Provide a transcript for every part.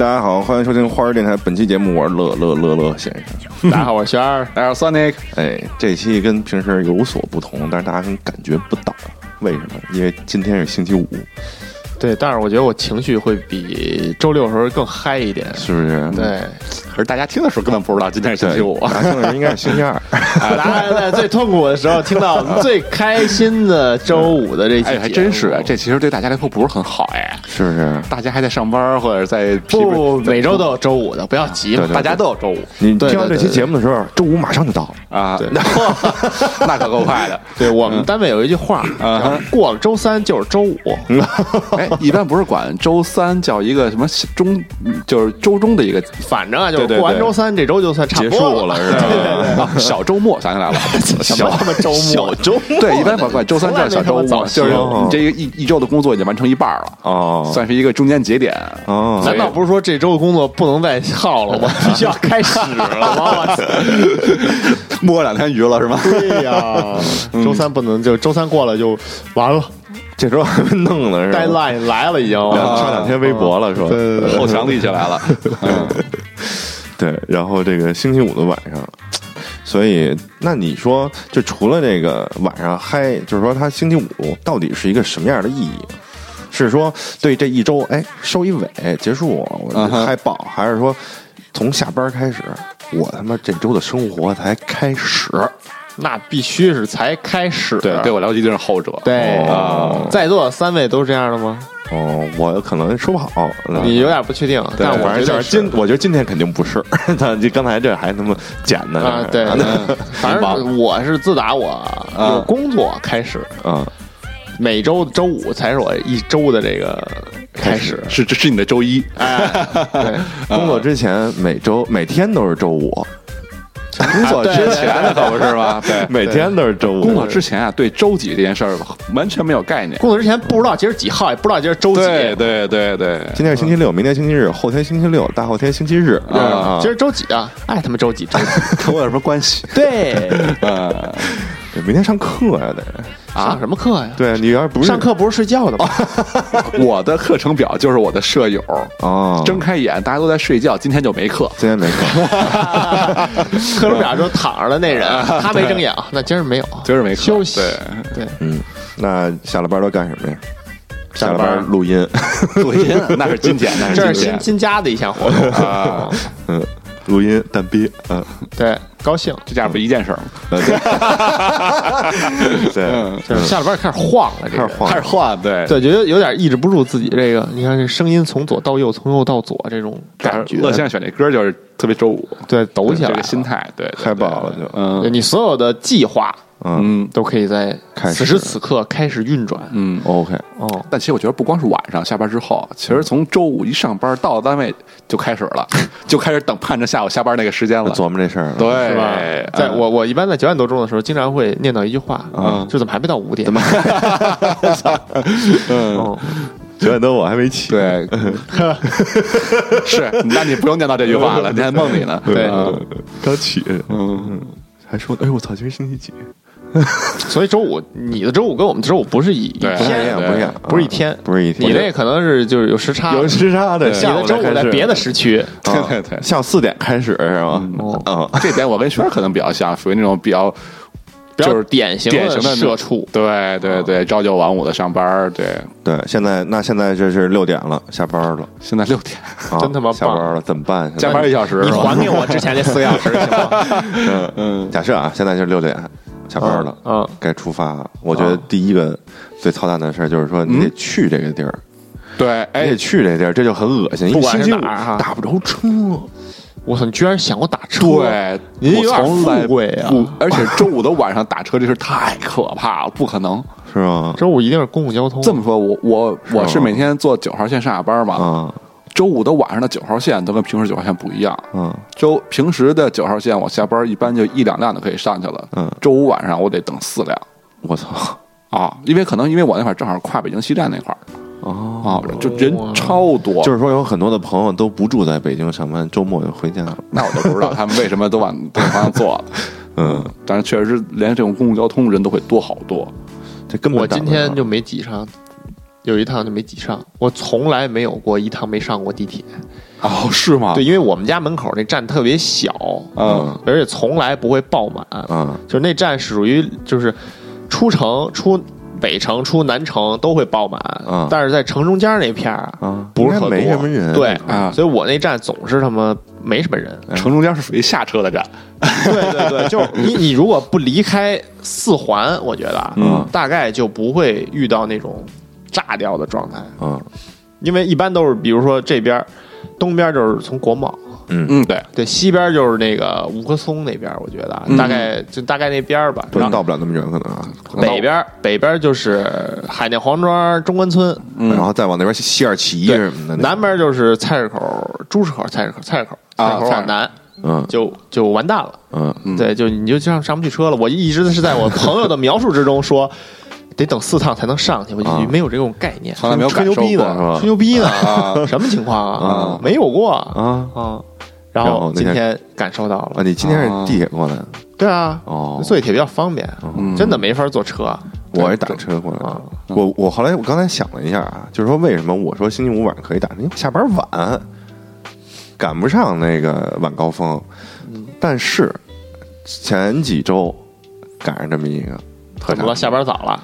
哎，大家好，欢迎收听花儿电台。本期节目我是乐乐乐乐先生。大家好，我是轩儿。大家好，Sonic。哎，这期跟平时有所不同，但是大家可能感觉不到，为什么？因为今天是星期五，对，但是我觉得我情绪会比周六时候更嗨一点，是不是？对，可是大家听的时候根本不知道今天是星期五，大家听的时候应该是星期二。大家在最痛苦的时候听到我们最开心的周五的这期还真是，这其实对大家来说不是很好哎。是不是？大家还在上班或者在不每周都有周五的，不要急大家都有周五。你对听完这期节目的时候，周五马上就到了。啊，对。那可够快的。对我们单位有一句话，过了周三就是周五，哎，一般不是管周三叫一个什么中，就是周中的一个反正啊，就过完周三这周就算差不结多束了是吧？啊小周末，想起来了，小周末，小周末。对，一般管管周三叫小周末，就是你这一一周的工作已经完成一半了，哦。算是一个中间节点。哦，难道不是说这周的工作不能再耗了吗？必须 要开始了吗？摸两天鱼了是吗？对呀，周三不能就周三过了就完了。这周还没弄呢是吧？，deadline 来了已经。上两天微博了，说对对对。后墙立起来了。嗯对，然后这个星期五的晚上，所以那你说，就除了这个晚上嗨，就是说它星期五到底是一个什么样的意义？是说对这一周哎收一尾结束，嗨爆，还是说从下班开始，我他妈这周的生活才开始？那必须是才开始。对，对我了解一定是后者。对哦在座的三位都是这样的吗？哦，我可能说不好，你有点不确定，对但我反正觉得就是。今，我觉得今天肯定不是。他这刚才这还他妈剪呢啊，对，嗯。反正我是自打我有工作开始，嗯，每周周五才是我一周的这个开始。是这是你的周一，工作之前每周每天都是周五，工作之前的可不是吗？对，每天都是周五。工作之前啊，对周几这件事儿完全没有概念。工作之前不知道今儿几号，也不知道今儿周几。对对对对，今天是星期六，明天星期日，后天星期六，大后天星期日啊今儿周几啊？爱，他妈周几？跟我有什么关系？对，呃，对明天上课呀，得。上什么课呀？对你要是不是上课不是睡觉的吗？我的课程表就是我的舍友，哦，睁开眼大家都在睡觉，今天就没课。今天没课，课程表就躺着的那人，他没睁眼啊，那今儿没有，今儿没课休息。对对，嗯，那下了班都干什么呀？下了班班录音，录音那是今天，那是这是新新加的一项活动啊，嗯，录音蛋逼，嗯，对，高兴，这家不一件事儿吗？呃对，对，就是下了班开始晃了，这个。开始晃。开始晃，对。对，觉得有点抑制不住自己这个，你看这声音从左到右，从右到左这种感觉，乐现在选这歌就是特别周五，对抖起来了。这个心，态，对，对嗨爆了就。对嗯。你所有的计划嗯嗯都可以在此时此刻开始运转。嗯。，OK，哦，但其实我觉得不光是晚上下班之后，其实从周五一上班到了单位就开始了，就开始等盼着下午下班那个时间了。琢磨这事儿，对，是吧？在嗯我我一般在九点多钟的时候，经常会念叨一句话，嗯就怎么还没到五点？怎么？嗯，九点多我还没起，对，是，那你不用念叨这句话了，你在梦里呢。对嗯刚起，嗯，还说，哎呦我操，今天星期几？所以周五你的周五跟我们的周五不是一一对不太一样，天，不一样，不是一天，不是一天，你那可能是就是有时差，有时差的，你下午的周五才开始。在别的时区。对对对，下午四点开始是吗？哦。嗯，这点我跟轩儿可能比较像，属于那种比较就是典型典型的社畜，对对对，朝九晚五的上班，对，对，现在那现在这是六点了，下班了，现在六点。啊真他妈棒。下班了，怎么办？加班一小时，你还给我之前那四个小时行吗？嗯嗯，假设啊，现在是六点下班了，嗯，该出发了。我觉得第一个最操蛋的事儿就是说，你得去这个地儿，对，你哎得，去这地儿，这就很恶心。不管是一星期五哪儿哈打不着车，我操，你居然想过打车？对，我您有点从来富贵啊不，而且周五的晚上打车这事太可怕了，不可能。是吗？周五一定是公共交通。这么说，我我我是每天坐九号线上下班嘛，啊周五的晚上的九号线都跟平时九号线不一样。嗯周平时的九号线，我下班一般就一两辆就可以上去了。嗯，周五晚上我得等四辆我操啊，因为可能因为我那块儿正好跨北京西站那块儿哦，啊，就人超多。就是说有很多的朋友都不住在北京上班，周末就回家了。那我就不知道 他们为什么都往这个方向做了。嗯，但是确实连这种公共交通人都会多好多。这根本我今天就没挤上，有一趟就没挤上。我从来没有过一趟没上过地铁，哦，是吗？对，因为我们家门口那站特别小，嗯，而且从来不会爆满，嗯。就是那站属于就是出城出北城出南城都会爆满，嗯。但是在城中间那片儿啊不是特多，没什么人。对啊所以我那站总是他妈没什么人。城中间是属于下车的站，对对对，就是 你你如果不离开四环，我觉得啊嗯。大概就不会遇到那种炸掉的状态，嗯因为一般都是比如说这边儿东边就是从国贸。嗯，嗯，对，对，西边就是那个五棵松那边，我觉得大概就大概那边儿吧。不能然到不了那么远，可能啊。北边北边就是海淀黄庄中关村，嗯然后再往那边西二旗对什么的，南边就是菜市口、朱市口、菜市口、菜市口，啊菜市口往南嗯就就完蛋了。嗯嗯对，就你就上上不去车了。我一直是在我朋友的描述之中说。得等四趟才能上去，我啊就没有这种概念，从来没有吹牛逼呢，吹牛逼呢，啊 什么情况啊啊？没有过啊啊。然后今天感受到啊！了，你今天是地铁过来的对啊，哦？坐地铁比较方便，嗯真的没法坐车。我是打车过来。我我后来我刚才想了一下啊，就是说为什么我说星期五晚上可以打？因为下班晚，赶不上那个晚高峰。但是前几周赶上这么一个特么了？下班早了？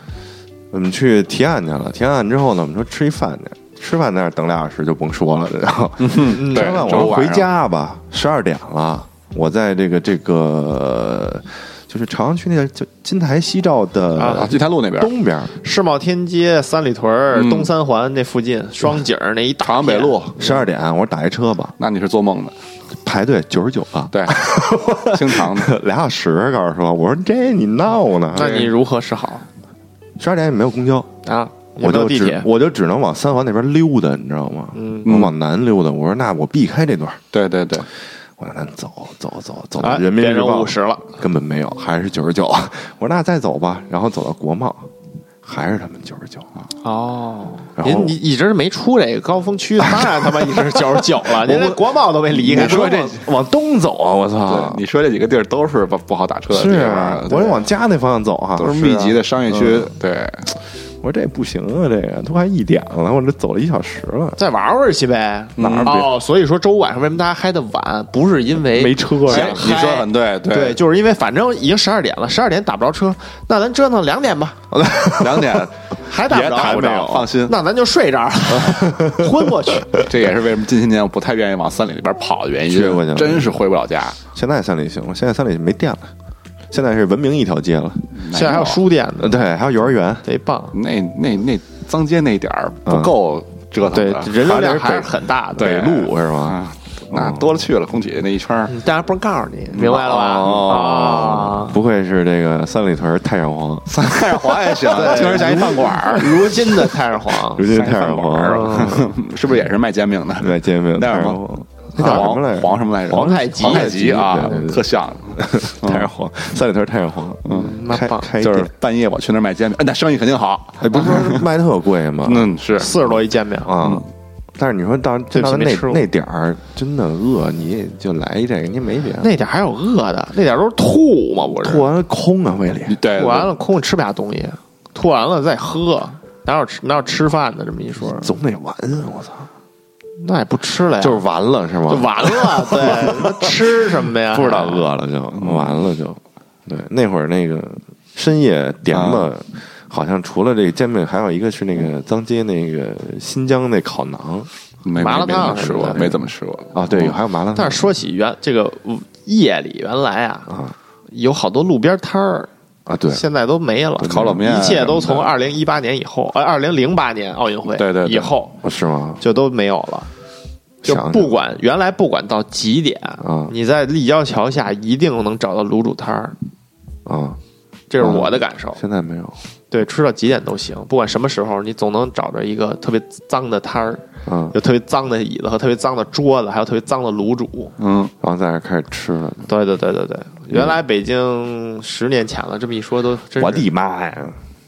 我们去提案去了，提完案之后呢，我们说吃一饭去，吃饭在那儿等俩小时就甭说了，然后吃完我说回家吧，十二点了，我在这个这个就是朝阳区那个叫金台西照的啊，金台路那边，东边，世贸天阶、三里屯、嗯。东三环那附近，双井那一大朝阳北路，十二点，我说打一车吧，那你是做梦的，排队九十九啊，对，经常的，俩小时，告诉说，我说这你闹呢？那你如何是好十二点也没有公交，啊？我就地铁，我就只能往三环那边溜达，你知道吗？嗯。我往南溜达，我说那我避开这段，对对对，我让他走走走走啊，到人民变成日报五十了，根本没有，还是九十九。我说那再走吧，然后走到国贸，还是他们九十九啊。哦，您你一直没出这个高峰区，当然他妈一直是九十九了，您连国贸都没离开，你说这往往东走啊，我操！，你说这几个地儿都是不不好打车的是地啊方，，我得往家那方向走哈，都是密集的商业区嗯，对，我说这不行啊，这个都快一点了，我这走了一小时了，再玩玩去呗。哪儿哦，所以说周五晚上为什么大家嗨的晚，不是因为没车想呀你说的很对，对，就是因为反正已经十二点了，十二点打不着车，那咱折腾两点吧，两点还打不着，打不着，放心，那咱就睡这儿了，昏过去。这也是为什么近些年我不太愿意往三里那边跑的原因撅过去了，真是回不了家。现在三里行了，现在三里没电了，现在是文明一条街了，现在还有书店呢，呃，对，还有幼儿园，贼棒。那那那脏街那点儿不够折腾对，，人流量还是很大的。对北路是吧？啊，那多了去了，空姐那一圈儿。嗯，但是不能告诉你，明白了吧？哦。啊，不愧是这个三里屯太上皇，太上皇也行，听着像一饭馆儿，如今的太上皇。如，今太上皇，是不是也是卖煎饼的？卖煎饼，太上皇，那叫什么来着？黄黄什么来着？皇太极皇太极啊特像。太上皇，三里屯太上皇，嗯，开那棒就是，半夜我去那儿卖煎饼，哎那生意肯定好。哎，不是说卖特贵吗？嗯，是四十多一煎饼啊。但是你说到到那那点儿真的饿，你也就来一这个，你没别的。那点儿还有饿的，那点儿都是吐嘛，不是？吐完了空啊，胃里。对，吐完了空吃不下东西，吐完了再喝，哪有吃哪有吃饭的？这么一说，总得完啊！我操，那也不吃了呀，就是完了是吗？就完了。对，那吃什么呀？不知道饿了就完了就。对，那会儿那个深夜点吧，好像除了这个煎饼，还有一个是那个脏街那个新疆那烤馕没麻辣没没怎么吃过，没怎么吃过。啊，对，还有麻辣烫但是说起原这个夜里原来啊，啊有好多路边摊儿，啊，对，现在都没了，烤冷面啊一切都从二零一八年以后，呃，二零零八年奥运会对对对。以后是吗？就都没有了。就不管原来不管到几点，啊。你在立交桥下一定能找到卤煮摊儿，啊，这是我的感受。现在没有。对，吃到几点都行，不管什么时候，你总能找着一个特别脏的摊儿，啊，有特别脏的椅子和特别脏的桌子，还有特别脏的卤煮。嗯，然后在这开始吃了。对对对对对，原来北京十年前了，这么一说都真是我的妈呀！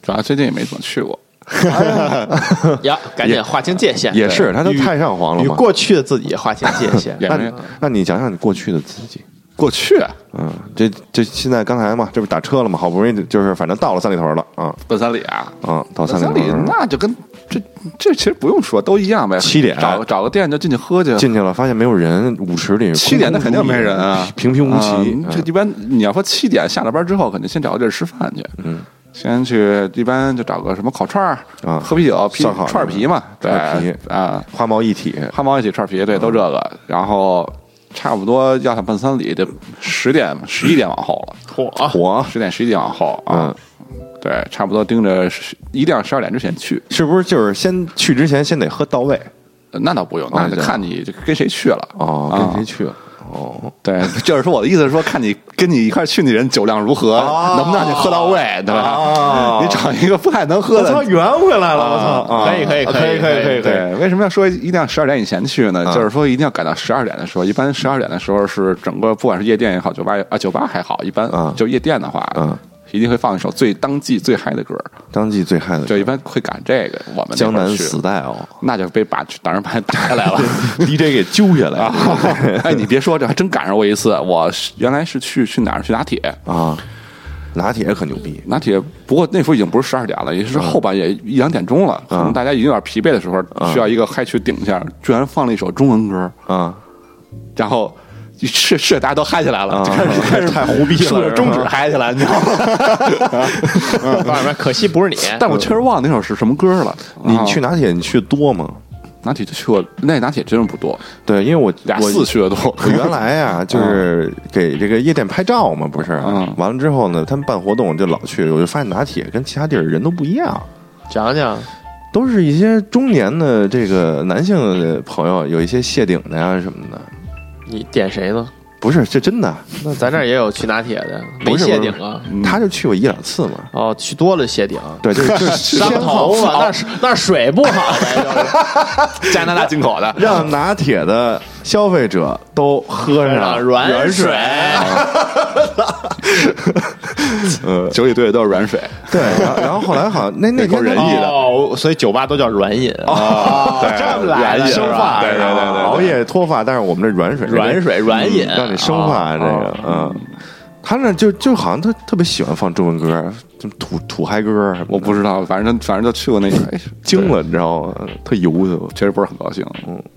主要最近也没怎么去过。呀，赶紧划清界限。也是，他都太上皇了与嘛。过去的自己划清界限。也没那你那你讲讲你过去的自己。过去嗯，这这现在刚才嘛，这不打车了嘛，好不容易就是反正到了三里屯了啊奔三里啊，嗯，到三里那就跟这这其实不用说，都一样呗。七点找个找个店就进去喝去。进去了，发现没有人，舞池里七点那肯定没人啊，平平无奇。啊这一般你要说七点下了班之后，肯定先找个地儿吃饭去。嗯，先去一般就找个什么烤串儿啊喝啤酒，啤串儿皮嘛，对串儿皮啊，花毛一体，花毛一体串儿皮，对，都这个。然后差不多要想奔三里，得十点十一点往后了，嚯，火十点十一点往后啊嗯。对，差不多盯着十一定要十二点之前去。是不是就是先去之前先得喝到位？呃那倒不用，那就看你跟谁去了哦，啊跟谁去了？哦，对，就是说我的意思是说，看你跟你一块去的人酒量如何，哦能不能让你喝到位，对吧？哦你找一个不太能喝的。圆回来了！我操，啊可以可以可以可以可以。对，为什么要说一定要十二点以前去呢？啊就是说一定要赶到十二点的时候。一般十二点的时候是整个不管是夜店也好，酒吧也啊酒吧还好，一般啊就夜店的话，嗯，一定会放一首最当季最嗨的歌，当季最嗨的歌就一般会赶这个。我们江南 style 那就被把当时把人打下来了。DJ 给揪下来了！哎，你别说，这还真赶上过一次。我原来是去去哪儿？去拿铁，啊！拿铁可牛逼，拿铁。不过那时候已经不是十二点了，也是后半夜一两点钟了，可能大家已经有点疲惫的时候，需要一个嗨曲顶一下。居然放了一首中文歌，啊然后是是大家都嗨起来了，开始 开始太胡逼了竖着中指嗨起来，你知道吗？可惜不是你。但我确实忘了那首是什么歌了。你啊去拿铁你去的多吗？拿铁就去过，那拿铁真是不多，对，因为我俩我四去的多。我原来呀，就是给这个夜店拍照嘛，不是？嗯完了之后呢，他们办活动就老去，我就发现拿铁跟其他地儿人都不一样，讲讲，都是一些中年的这个男性的朋友，有一些谢顶的呀什么的。你点谁呢？不是，这真的，那咱这儿也有去拿铁的，没谢顶啊。他就去过一两次嘛。哦，去多了谢顶，对，就是 就是伤先头发，那是那是水不好 加拿大进口的，让拿铁的消费者都喝上软水。呃，酒里兑的都是软水。对，然后然后后来好像那那天 仁义的。哦，所以酒吧都叫软饮。啊，对这么来的软饮生发。是吧对对对对对。熬夜脱发，但是我们这软水软水软饮。让你生发这哦个，嗯。他那就就好像他特别喜欢放中文歌，就土土嗨歌我不知道，反正反正就去过那个，哎，惊了，你知道吗？特油的，确实不是很高兴，嗯，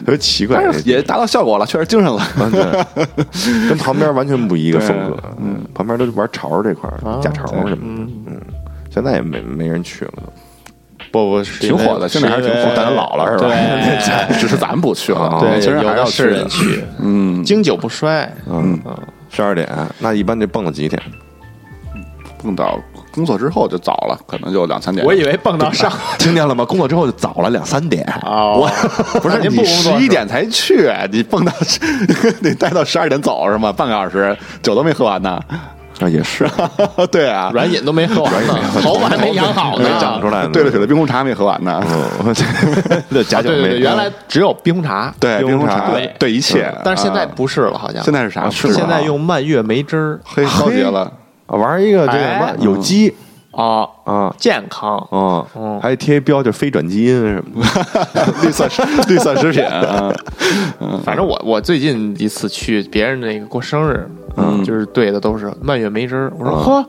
特别奇怪，但是也达到效果了，确实精神了。完全 跟旁边完全不一个风格。嗯，旁边都是玩潮这块儿，假潮什么的。嗯，现在也没没人去了都。不不挺火的，现在还是挺火，但老了是吧对 只是咱们不去了，啊对，其实还是要去，嗯，经久不衰。嗯，十二点，那一般得蹦到几点？蹦到工作之后就早了，可能就两三点。我以为蹦到上 听见了吗？工作之后就早了两三点。哦，不是你您不工作十一点才去，你蹦到 你待到十二点走是吗？半个小时，酒都没喝完呢。啊，也是，对啊，软饮都没喝完呢，头发还没养好呢，没长出来呢。对了，水的冰红茶没喝完呢。嗯，这假酒没。原来只有冰红茶，对，冰红茶冰红茶，对对一切，但是现在啊不是了，好像现在是啥？是现在用蔓越莓汁儿嘿高级了，玩一个这个什么哎有机啊，啊健康。啊嗯，还贴一标就非转基因什么的。绿色食绿色食品啊，反正我我最近一次去别人那个过生日，嗯就是兑的都是蔓越莓汁儿。我说嗯呵，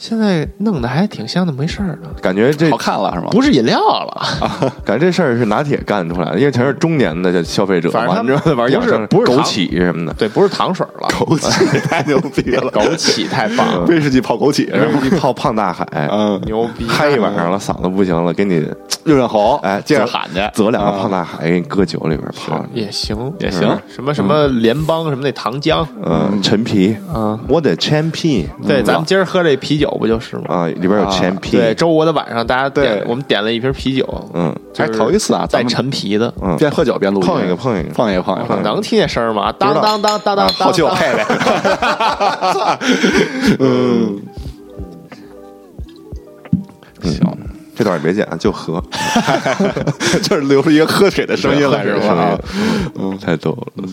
现在弄得还挺像那么回事儿呢，感觉这好看了是吗？不是饮料了。感觉这事儿是拿铁干出来的，因为全是中年的这消费者嘛，反正玩养生不是枸杞什么的，对，不是糖水了，枸杞 太牛逼了，枸杞太棒了，威士忌泡枸杞威士忌泡胖大海，嗯，牛逼！嗨一晚上了，嗓子不行了，给你润润喉，哎，接着喊去，择两个胖大海给你搁酒里边泡，也行。也行。什么什么联邦什么那糖浆，嗯，陈皮，嗯，我的陈皮，对，咱们今儿喝这啤酒不就是吗？啊，里边有陈皮，对，周五的晚上大家点对，我们点了一瓶啤酒，嗯还是头一次啊，带陈皮的，嗯，边喝酒边录，碰一个碰一个。碰一个碰一个，能听见声儿吗？当当当当当当，后期我配呗。嗯，行，这段也别剪，就喝，就是留出一个喝水的声音来 是吧？嗯，太逗了，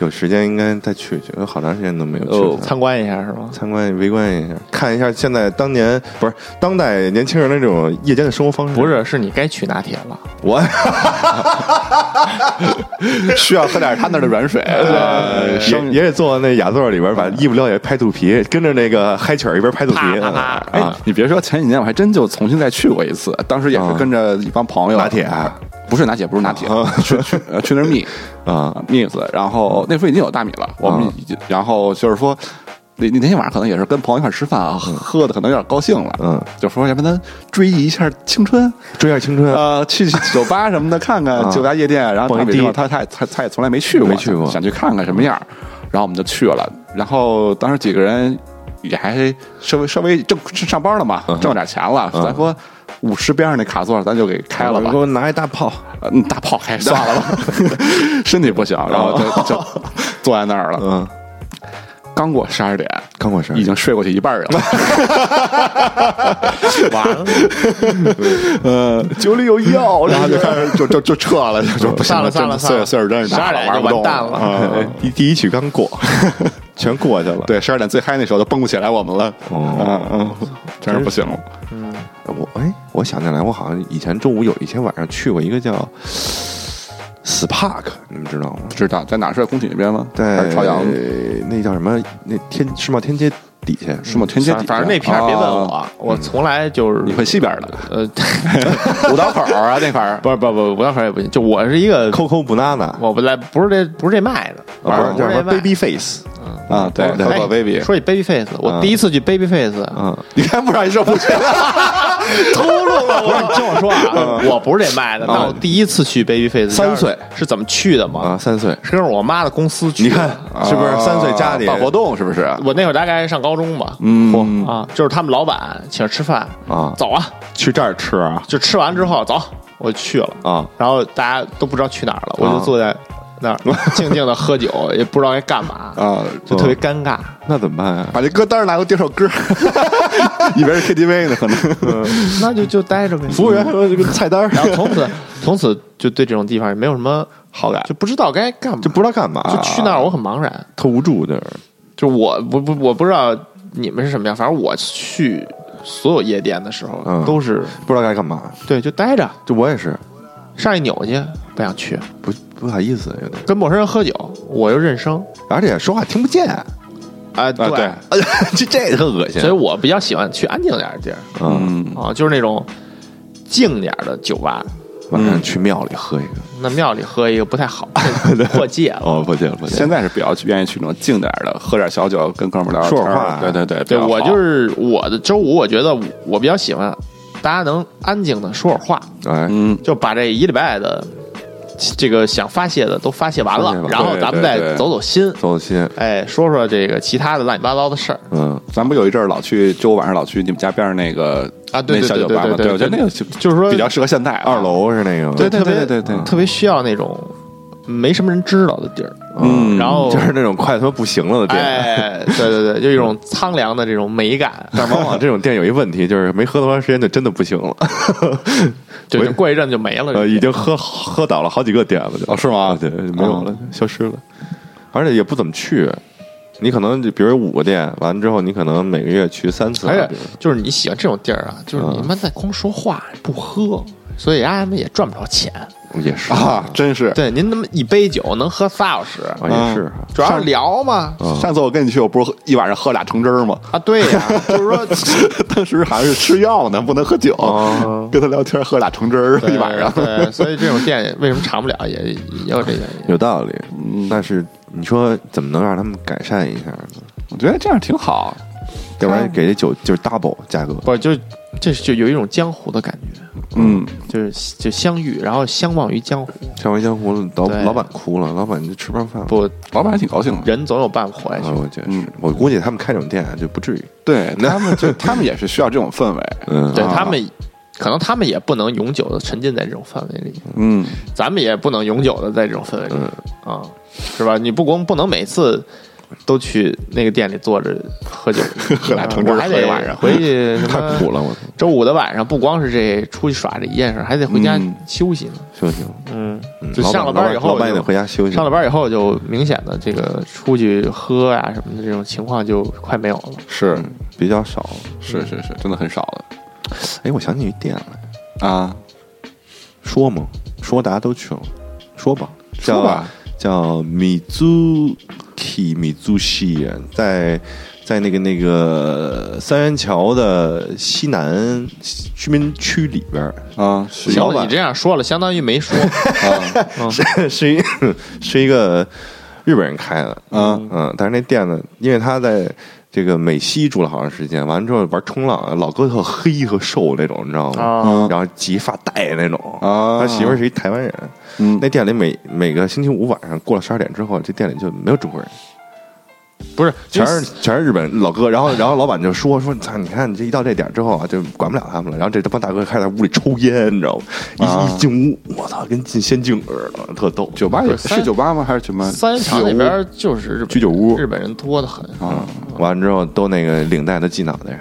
有时间应该再去去，有好长时间都没有去哦。参观一下是吗？参观围观一下，看一下现在当年不是当代年轻人的这种夜间的生活方式。不是，是你该去拿铁了。我，需要喝点他那儿的软水，呃也也得坐那雅座里边，把衣服撩起来拍肚皮，跟着那个嗨曲儿一边拍肚皮啪啪啪哎啊，，你别说，前几年我还真就重新再去过一次，当时也是啊跟着一帮朋友，拿铁啊不是拿铁，不是拿铁，啊。去去呃去那儿觅啊。蜜子，然后那时候已经有大米了，我们已经，然后就是说。那那天晚上可能也是跟朋友一块吃饭啊，喝的可能有点高兴了，嗯，就说要不咱追忆一下青春，追下青春，呃，去去酒吧什么的看看啊。酒吧夜店，然后他他他他也从来没去过，没去过。想想去看看什么样，然后我们就去了，然后当时几个人也还稍微稍微挣上班了嘛，嗯。挣了点钱了，嗯。咱说舞池边上那卡座咱就给开了吧。给，我拿一大炮，嗯，大炮开算了吧，身体不行，然后就就坐在那儿了，嗯，刚过十二点，刚过十二已经睡过去一半儿了，完了，呃，酒里有药，然后就开始就就就撤了，就 就不行散了散了真岁岁数真是大了，12点就玩不动完蛋了。啊。第第一曲刚过，全过去了。对，十二点最嗨那时候都蹦不起来我们了，哦。嗯嗯，真是不行了。我哎，我想起来，我好像以前中午有一天晚上去过一个叫 SPARK，你们知道吗？不知道在哪？儿是在工体那边吗？还在朝阳？那叫什么？那天世贸天阶底下。世贸天阶底下。反正那片儿别问哦。我，我从来就是你会西边的。呃，五道口啊那块儿。不是不不不，我那会儿也不行，就我是一个，Coco Banana，我不来，不是这不是这卖的，不是叫什么不是这卖 Baby Face，啊，对，哎叫做 baby。说起 Baby Face，我嗯。第一次去 Baby Face，嗯，你看不让你说不去，秃噜了。不是，你听我说啊，我不是这卖的，那我第一次去 Baby Face，三岁是怎么去的啊，吗？三岁，是跟着我妈的公司去的。你看是不是三岁家里办活动是不是？我那会儿大概上高中吧，嗯啊，就是他们老板请吃饭啊走啊，去这儿吃啊就吃完之后走，我就去了，啊然后大家都不知道去哪儿了，我就啊坐在那儿 静静的喝酒，也不知道该干嘛，啊，就特别尴尬。那怎么办啊？把这歌单儿拿给我点首歌，以为是 KTV 呢，可能。那就就待着呗。服务员说这个菜单，然后从此从此就对这种地方也没有什么好感。就不知道该干嘛，就不知道干嘛，就去那儿我很茫然。特无助，就是就我不不我不知道你们是什么样，反正我去所有夜店的时候、嗯。都是不知道该干嘛。对就待着，就我也是。上一扭去不想去，不不好意思，有点，跟陌生人喝酒我又认生。而且说话听不见，啊、对，对。这这特恶心。所以我比较喜欢去安静点的地儿嗯，嗯，啊，就是那种静点的酒吧。晚上去庙里喝一个，那庙里喝一个不太好，这破戒了。哦，不见了，不见现在是比较愿意去那种静点儿的，喝点小酒，跟哥们儿聊聊说话对对对，对我就是我的周五，我觉得我比较喜欢大家能安静的说会儿话，哎，嗯，就把这一礼拜的这个想发泄的都发泄完了然后咱们再走走心，走走心，哎，说说这个其他的乱七八糟的事儿。嗯，咱不有一阵儿老去周五晚上老去你们家边上那个啊对小酒吧吗？对对对我觉得那个就就是说比较适合现在啊二楼是那个，对对特别对对对特别需要那种没什么人知道的地儿，嗯。然后就是那种快他妈不行了的店。哎，对对对，就一种苍凉的这种美感，但往往这种店有一问题，就是没喝多长时间就真的不行了，就过一阵就没了，呃，已经。喝喝倒了好几个店了，就。哦是吗？啊对，没有了，消失了，而且也不怎么去。你可能就比如五个店，完了之后你可能每个月去三次，而且就是你喜欢这种地儿啊，就是你妈在光说话不喝，所以他们也赚不着钱。也是啊，真是。对，您那么一杯酒能喝仨小时，啊也是主要是聊嘛。嗯上次我跟你去，我不是一晚上喝俩橙汁儿吗？啊，对呀，就是说，当时好像是吃药呢，不能喝酒。哦跟他聊天喝俩橙汁儿一晚上。对，所以这种店为什么长不了，也也有这个原因。有道理。但是你说怎么能让他们改善一下呢？我觉得这样挺好。要不然给这酒就是 double 价格，不，就这就有一种江湖的感觉，嗯，就是就相遇，然后相忘于江湖。相忘于江湖老老板哭了，老板就吃不上饭。不，老板还挺高兴的。人总有办法活下去啊，。我觉得嗯是，我估计他们开这种店就不至于。对他们就 他们也是需要这种氛围。嗯，啊对他们，可能他们也不能永久的沉浸在这种氛围里，嗯，咱们也不能永久的在这种氛围里嗯，啊，是吧？你不光不能每次都去那个店里坐着喝酒，喝俩橙汁喝一晚上回去 太苦了，我！周五的晚上，不光是这出去耍这一件事，还得回家嗯休息呢。休息，嗯，嗯就上了班以后就老板也得回家休息。上了班以后就明显的这个出去喝呀、什么的这种情况就快没有了。是比较少。是是是，真的很少了哎，我想起一店来，啊。说嘛？说大家都去了，说吧，叫叫米租 k 米租西，在在那个那个三元桥的西南居民区里边儿，啊，是。行了，老板你这样说了，相当于没说。啊，是是一是一个日本人开的，啊。嗯，但是那店呢，因为他在这个美西住了好长时间，完了之后玩冲浪，老哥特黑和瘦那种，你知道吗？啊然后系发带那种。啊他媳妇儿是一台湾人，嗯那店里每每个星期五晚上过了十二点之后，这店里就没有中国人，不是，全是全是日本老哥。然后然后老板就说说，操，你看你这一到这点之后啊，就管不了他们了。然后这帮大哥开始在屋里抽烟，你知道吗？一、啊一进屋，我操，跟进仙境似的，特逗。酒吧也是是酒吧吗？还是什么？三厂那边就是日本居酒屋日本人多的很。啊，完了之后都那个领带都系脑袋上，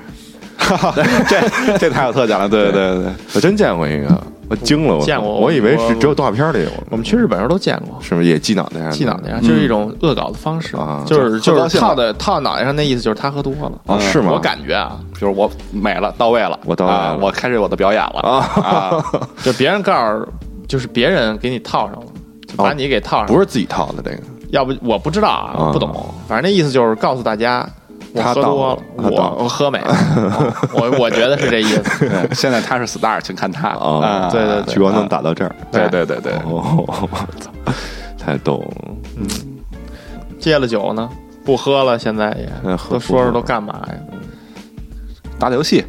这这太有特点了，对对对，我真见过一个，我惊了，我见过我以为是只有动画片里有，我们去日本时候都见过，是不是也系脑袋上？系脑袋上就是一种恶搞的方式啊，就是就是套在套脑袋上，那意思就是他喝多了。啊？是吗？我感觉啊，就是我美了，到位了，我到位了啊我开始我的表演了啊！就别人告诉，就是别人给你套上了，把你给套上。不是自己套的这个，要不我不知道啊，不懂。反正那意思就是告诉大家，我他到喝多了，我我喝没了，哦我我觉得是这意思。现在他是 star，请看他啊啊！对对对聚光灯打到这儿，对对对对，哦，我操，太逗了。嗯戒了酒呢，不喝了，现在也都说说都干嘛呀？打打游戏，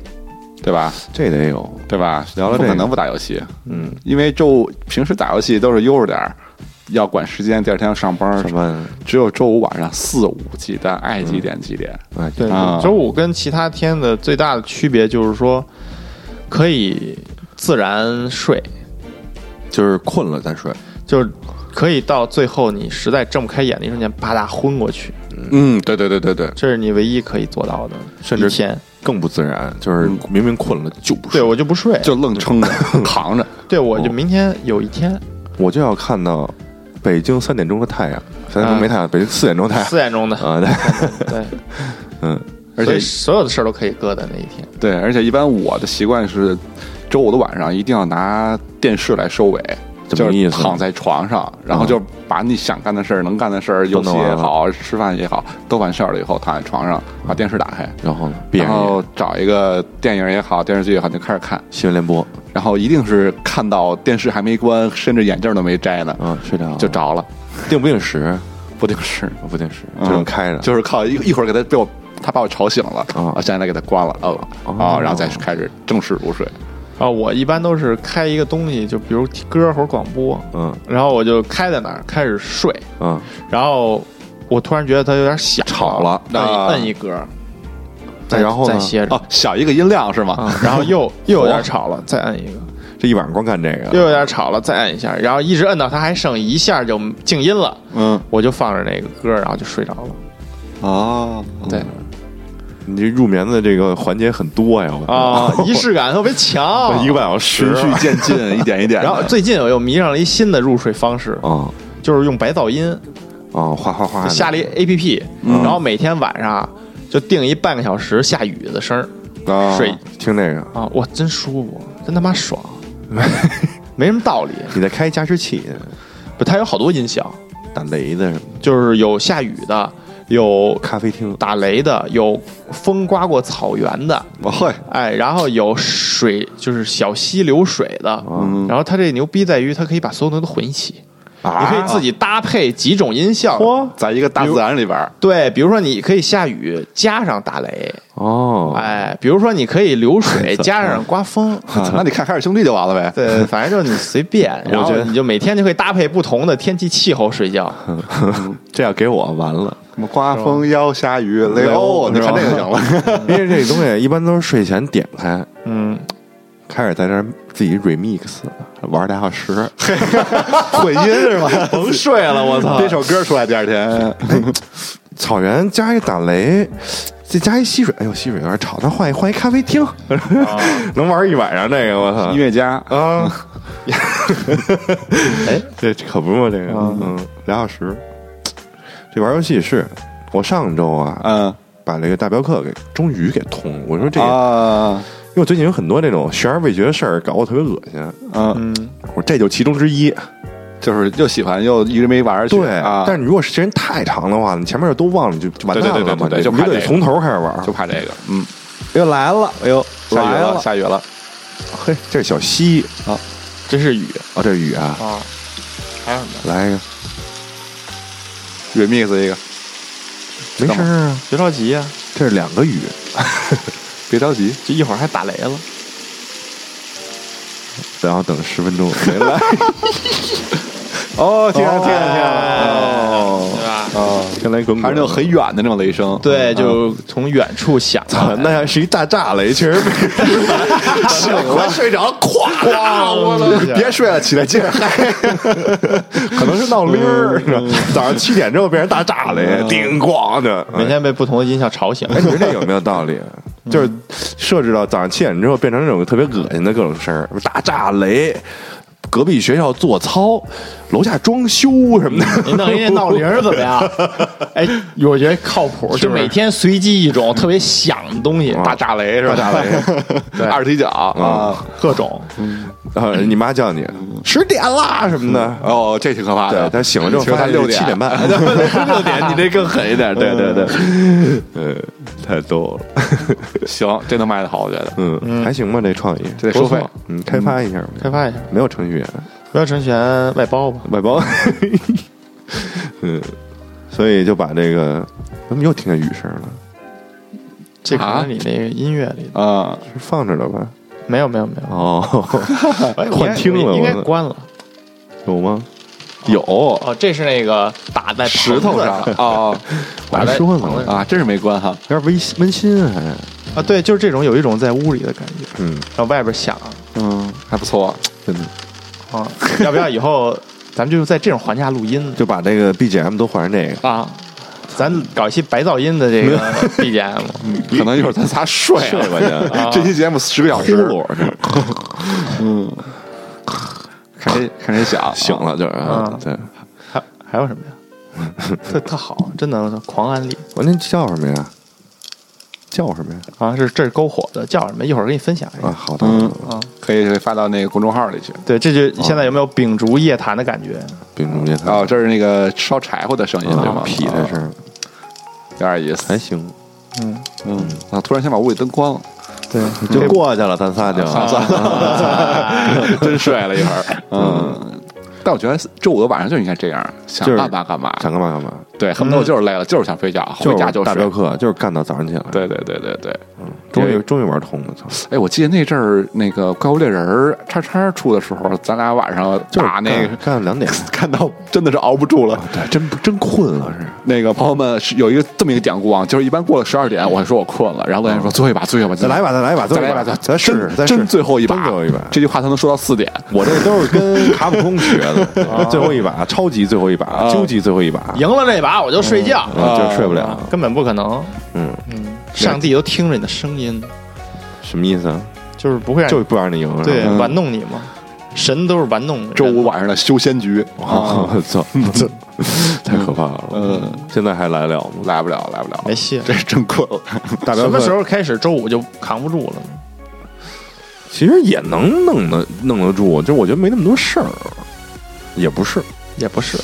对吧？这得有，对吧？聊聊这可能不打游戏，嗯，因为就平时打游戏都是悠着点儿，要管时间，第二天要上班什，么？只有周五晚上四五几单，爱几点几点。哎，对，啊周五跟其他天的最大的区别就是说，可以自然睡，就是困了再睡，就是可以到最后你实在睁不开眼的一瞬间，啪嗒昏过去，嗯，对对对对对，这是你唯一可以做到的，甚至一天。更不自然，就是明明困了就不睡。对我就不睡，就愣撑着 扛着。对我就明天有一天我就要看到北京三点钟的太阳，三点钟没太阳，北京四点钟太阳。四点钟的，啊，对，对，嗯，而且所有的事儿都可以搁在那一天。对，而且一般我的习惯是，周五的晚上一定要拿电视来收尾，么意思躺在床上，然后就把你想干的事儿、能干的事儿，游戏也好，吃饭也好，都完事儿了以后，躺在床上，把电视打开，然后呢，闭然后找一个电影也好，电视剧也好，就开始看，新闻联播，然后一定是看到电视还没关，甚至眼镜都没摘呢，嗯，睡着了。就着了，定不定时，不定时，不定时，嗯。就能开着，就是靠一一会儿给他被我他把我吵醒了，啊我现在给他关了，哦哦。啊，然后再开始正式入睡。啊，我一般都是开一个东西，就比如听歌或者广播，嗯。然后我就开在那儿开始睡，嗯，然后我突然觉得它有点响吵了那啊。摁一歌，再然后呢？再歇着哦，小一个音量是吗？啊，然后又 又有点吵了，再摁一个，这一晚上光干这个。又，有点吵了，再摁一下，然后一直摁到它还剩一下就静音了，嗯，我就放着那个歌，然后就睡着了。哦，对你这入眠的这个环节很多呀，啊，仪式感特别强，一个半小时，循序渐进，一点一点。然后最近我又迷上了一新的入睡方式，啊。就是用白噪音，啊，哗哗哗的，下了一 A P P，然后每天晚上就定一半个小时下雨的声儿啊睡。听那个，啊，哇，真舒服，真他妈爽，没什么道理。你再开加湿器，不，它有好多音响，打雷的。什么，就是有下雨的，有咖啡厅，打雷的，有风刮过草原的，我会，哎，然后有水，就是小溪流水的。嗯然后它这牛逼在于，它可以把所有东西都混一起，啊你可以自己搭配几种音效。嚯在一个大自然里边儿，对，比如说你可以下雨加上打雷，哦，哎，比如说你可以流水 加上刮风，啊那你看《海尔兄弟》就完了呗。对，反正就是你随便，然后你就每天就可以搭配不同的天气气候睡觉。这要给我完了，什么刮风妖虾、鱼，雷欧，你看这个就行了。因为这东西一般都是睡前点开，嗯，开始在这儿自己 remix 玩俩小时，混音是吧？甭睡了，我操！编首歌出来，第二天。草原加一打雷，再加一溪水，哎呦溪水有点吵，咱换一换一咖啡厅，能玩一晚上这个我操。音乐家。啊！哎，这可不嘛，这个。嗯，俩小时。这玩游戏是我上周啊，嗯。把这个大镖客给终于给通了。我说这个，啊。因为我最近有很多这种悬而未决的事儿，搞我特别恶心。嗯，嗯，我说这就其中之一。就是又喜欢又一直没玩儿去对，啊，但是你如果时间太长的话，你前面都忘了，就就完蛋了对对对嘛对对就怕这个。得从头开始玩。就怕这个，嗯，又来了，哎呦，下雨了，了，下雨了，嘿，这是小溪啊这是雨。啊，这是雨啊，啊，还有什么？来一个，remix 一个，没事啊，别着急啊，这是两个雨，别着急，就一会儿还打雷了。然后等十分钟没来。哦，听啊听啊听啊！哦对吧？哦，跟雷滚滚，还是那种很远的那种雷声，对，就从远处响操，那还是一大炸雷，确实没醒了，睡着，咵咵，我操！别睡了，起来接着嗨。可能是闹铃儿，是吧？早上七点之后变成大炸雷，叮咣的。每天被不同的音效吵醒。哎，你说这有没有道理？就是设置到早上七点之后，变成那种特别恶心的各种声儿，大炸雷，隔壁学校做操，楼下装修什么的。你弄人家闹铃儿怎么样？哎，我觉得靠谱，就每天随机一种特别响的东西，大炸雷是吧？大炸雷，对，二踢脚。啊，各种。然后你妈叫你十点啦什么的。哦，这挺可怕的。他醒了之后，其实才六点。七点半，六点，你这更狠一点。对对对，呃，太逗了，行，这能卖的好，我觉得。嗯，还行吧，这创意，这得收费，嗯，开发一下，开发一下，没有程序员，不要成全外包吧。外包，嗯，所以就把这个，怎么又听见雨声了？这可能你那个音乐里啊，是放着了吧？没有没有没有，哦，幻听了，应该关了。有吗？有，哦，这是那个打在石头上哦 我还说呢，啊，真是没关哈。有点温温馨还，啊，对，就是这种有一种在屋里的感觉，嗯，然后外边响嗯，还不错。真的，啊，要不要以后咱们就在这种环境下录音就把这个 BGM 都换成这个，啊？咱搞一期白噪音的这个 BGM，可能一会儿咱仨睡睡了 过去，这期节目十个小时，呼 噜是看谁看谁想醒了就是，啊。嗯对，还还有什么呀？特特好，真的狂安利。我那叫什么呀？叫什么呀？啊！是这是篝火的，叫什么？一会儿给你分享一下啊，好的，嗯啊。可以发到那个公众号里去。对，这就现在有没有秉烛夜谈的感觉？秉烛夜谈哦，这是那个烧柴火的声音对吗？劈的声儿有点意思。还行，嗯，嗯，啊，突然想把屋里灯关了，对，就过去了，咱仨就算了，真睡了一会儿。嗯，但我觉得周五的晚上就应该这样，想干嘛干嘛。想干嘛干嘛，对，恨不得我就是累了，就是想睡觉，回家就睡大镖。客，就是干到早上起来，对对对对对。终于终于玩通了，操！哎，我记得那阵儿那个怪物猎人叉叉出的时候，咱俩晚上就打那个干干到两点，看到真的是熬不住了。对，真不真困了是。那个朋友们是有一个这么一个典故啊，就是一般过了十二点，我会说我困了，然后乐言说最后一把，最后一把，再来一把，再来一把，再来一把，再再试试，再试真最后一把，最后一把。这句话他能说到四点，我这都是跟卡普空学的，最后一把，超级最后一把，究极最后一把，赢了这把我就睡觉，啊就睡不了。根本不可能。嗯，嗯上帝都听着你的声音，什么意思啊？就是不会让你就不让你赢，对是吧玩弄你嘛。神都是玩弄人周五晚上的修仙局啊，我操，这 太可怕了。嗯，现在还来了吗？来不了，来不了，没戏了。这是真困了。大 什么时候开始周五就扛不住了呢？其实也能弄得弄得住，就是我觉得没那么多事儿，也不是。也不是，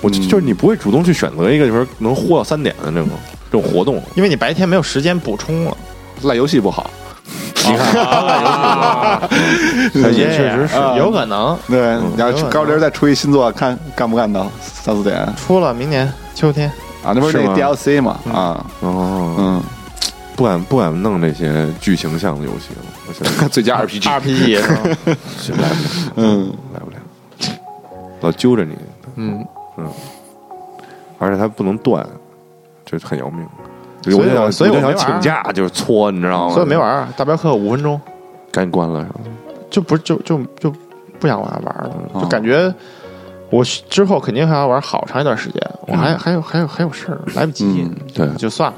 我就就是你不会主动去选择一个就是能豁到三点的这种这种活动，因为你白天没有时间补充了。赖游戏不好，你看，确 确实是有可能对，你要高林再出一新作，看干不干到三四点啊？出了，明年秋天啊。那不是那个 DLC 嘛？啊，哦，嗯，不敢不敢弄这些剧情向的游戏了，我现在 最佳 RPG，RPG 是吧？是来不了，嗯，来不了，老揪着你，嗯，而且它不能断，就很要命。所以我就想，所以我想请假，就是搓，你知道吗？所以没玩，儿。大镖客五分钟赶紧关了。就不就就就不想往下玩了，哦就感觉我之后肯定还要玩好长一段时间。我还还有还有还有事儿，来不及嗯，对就算了，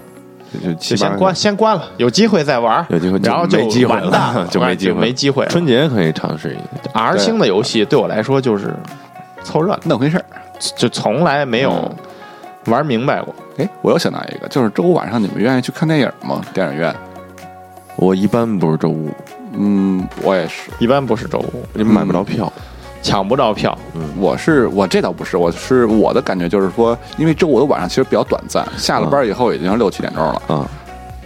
就就先关先关了，有机会再玩儿，有机会就然后就没机会完蛋了，就没机会没机会。春节可以尝试一下。R 星的游戏对我来说就是凑热闹，那回事儿。就从来没有玩明白过。哎，我又想到一个，就是周五晚上你们愿意去看电影吗？电影院？我一般不是周五，嗯，我也是。一般不是周五，你们买不着票。抢不着票，嗯我是我这倒不是，我是我的感觉就是说，因为周五的晚上其实比较短暂，下了班以后已经六七点钟了，啊，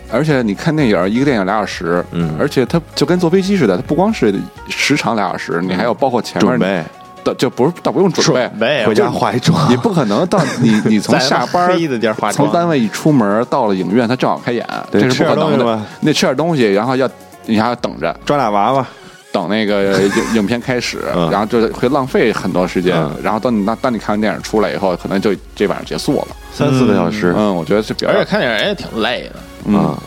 而且你看电影一个电影俩小时，嗯而且它就跟坐飞机似的，它不光是时长俩小时，你还有包括前面准备的，就不是倒不用准备，回家化一妆。你不可能到你 你从下班从单位一出门到了影院，他正好开演，这是不可能的吃点东西吧。你得吃点东西，然后要你还要等着，抓俩娃娃，等那个 影影片开始，嗯然后就会浪费很多时间。嗯然后当你当当你看完电影出来以后，可能就这晚上结束了。三四个小时嗯，我觉得是比较而且看电影也挺累的，嗯啊，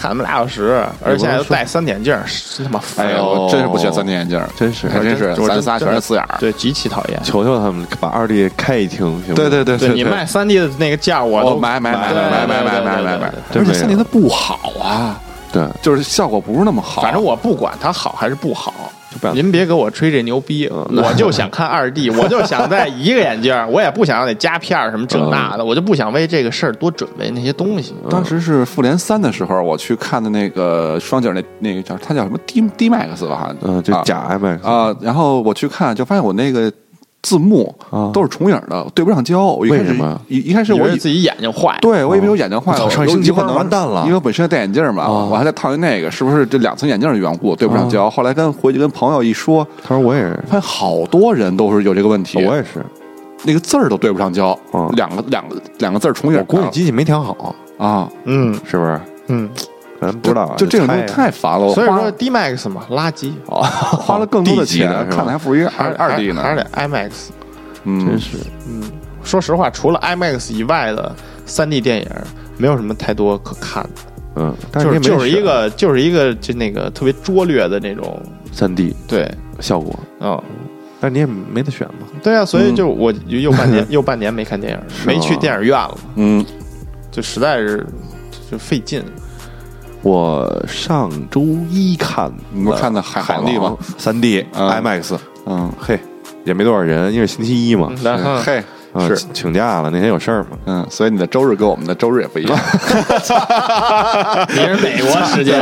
看他们俩小时，而且还都戴三点镜，真他妈烦。哎真是不喜欢三 D 眼镜，真是还真是咱仨全是四眼儿。对，极其讨厌。求求他们把二 D 开一厅，行吗？对对对对你卖三 D 的那个价，我我都买买买对买买买买买买而且三 D 它不好啊，对，就是效果不是那么好。反正我不管它好还是不好您别给我吹这牛逼，我就想看二 D，我就想戴一个眼镜，我也不想要那加片儿什么这那的，我就不想为这个事儿多准备那些东西。当时是复联三的时候，我去看的那个双井那那个叫它叫什么？D D Max 吧，好像嗯，就啊假 IMAX 啊，然后我去看，就发现我那个字幕啊。都是重影的，对不上焦。我一开始为什么？一一开始我以以为自己眼睛坏，对我以为我眼睛坏了，上一星期玩有有可能完蛋了。因为我本身戴眼镜嘛，啊。我还在套一那个，是不是这两层眼镜的缘故对不上焦？后来跟回去跟朋友一说，他说我也是，发现好多人都是有这个问题，我也是，那个字儿都对不上焦啊，两个两个两个字重影我估计机器没调好，啊，嗯。是不是？嗯，咱不知道啊，就这种东西太烦了。所以说 D Max 嘛，垃圾，花了更多的钱看的还不如一个二二 D 呢，还是得 IMAX。嗯。真是。嗯说实话，除了 IMAX 以外的三 D 电影，没有什么太多可看的，嗯，但就是就是一个就是一个就那个特别拙劣的那种，三 D 对，效果，嗯，但你也没得选嘛。对啊，所以就我又半年 又半年没看电影，没去电影院了，嗯，就实在是就费劲。我上周一看，你不是看的海海帝吗？三 D 嗯。IMAX，嗯，嘿，也没多少人，因为星期一嘛，然后嘿，嗯是。请请假了，那天有事儿嘛。嗯，所以你的周日跟我们的周日也不一样，你是美国时间，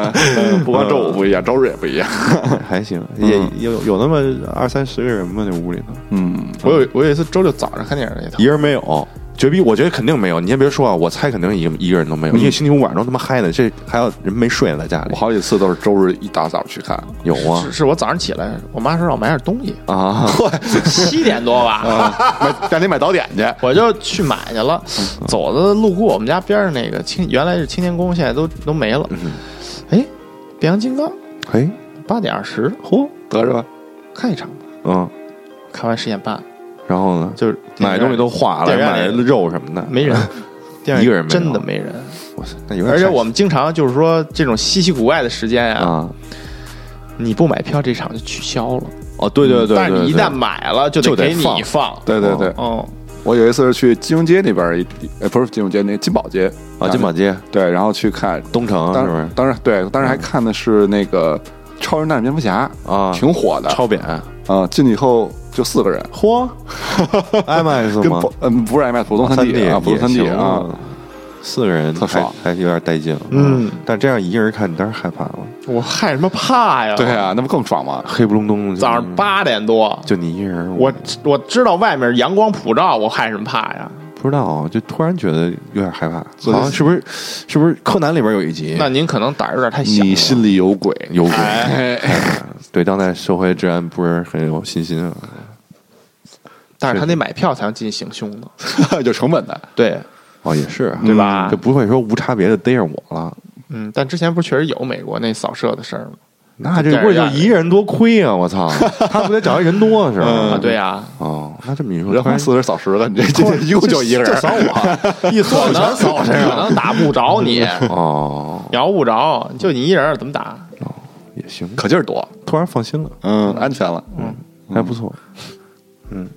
不光周五不一样，周日也不一样。还行，也有有那么二三十个人吧，那屋里头？嗯，我有我有一次周六早上看电影那套一，人没有。绝逼，我觉得肯定没有。你先别说啊，我猜肯定一个一个人都没有，因为星期五晚上都他妈嗨的，这还有人没睡呢，在家里我好几次都是周日一大早去看，有啊是是我早上起来，我妈说让我买点东西，啊，七点多吧，买让你买早点去。我就去买去了。走的路过我们家边上那个青，原来是青年宫，现在都都没了。哎，变形金刚哎，八点二十，嚯，得着吧，看一场吧。嗯，看完十点半，然后呢，就是买东西都化了，买肉什么的，没人，电影一个人真的没人。哇塞，那有点而且我们经常就是说这种稀奇古怪的时间呀，啊，你不买票这场就取消了。哦，对对对，对对但是你一旦买了，就就得给你放放。对对对，哦，我有一次是去金融街那边一，呃，不是金融街，那个金宝街啊，金宝街。对，然后去看，东城当是不是？当时对，当时还看的是那个超人大战蝙蝠侠，啊？挺火的。超扁，啊。进去以后就四个人，嚯，IMAX 吗？嗯不是 IMAX 普通三 D 啊，普通三 D 啊，，四个人还特爽。还有点带劲，嗯，但这样一个人看，你当然害怕了，我害什么怕呀？对，啊，那不更爽吗？黑不隆咚，早上八点多，就你一人，我我知道外面阳光普照，我害什么怕呀？不知道，就突然觉得有点害怕，好像是不是是不是柯南里边有一集？那您可能胆儿有点太小。了。你心里有鬼，有鬼，哎，对当代社会治安不是很有信心啊？但是他得买票才能进行凶的。有成本的。对，哦，也是啊，对吧就不会说无差别的逮上我了。嗯，但之前不是确实有美国那扫射的事儿吗？那这不是就一个人多亏啊！我操，他不得找一人多是吧？啊，对呀，哦，那这么一说，人花四十扫十个，你这这这一共就一个人就，扫我，一扫能全扫身可上。能打不着你，哦，瞄不着，就你一人怎么打？哦也行，可劲儿多，突然放心了，嗯，安全了。嗯还不错。嗯，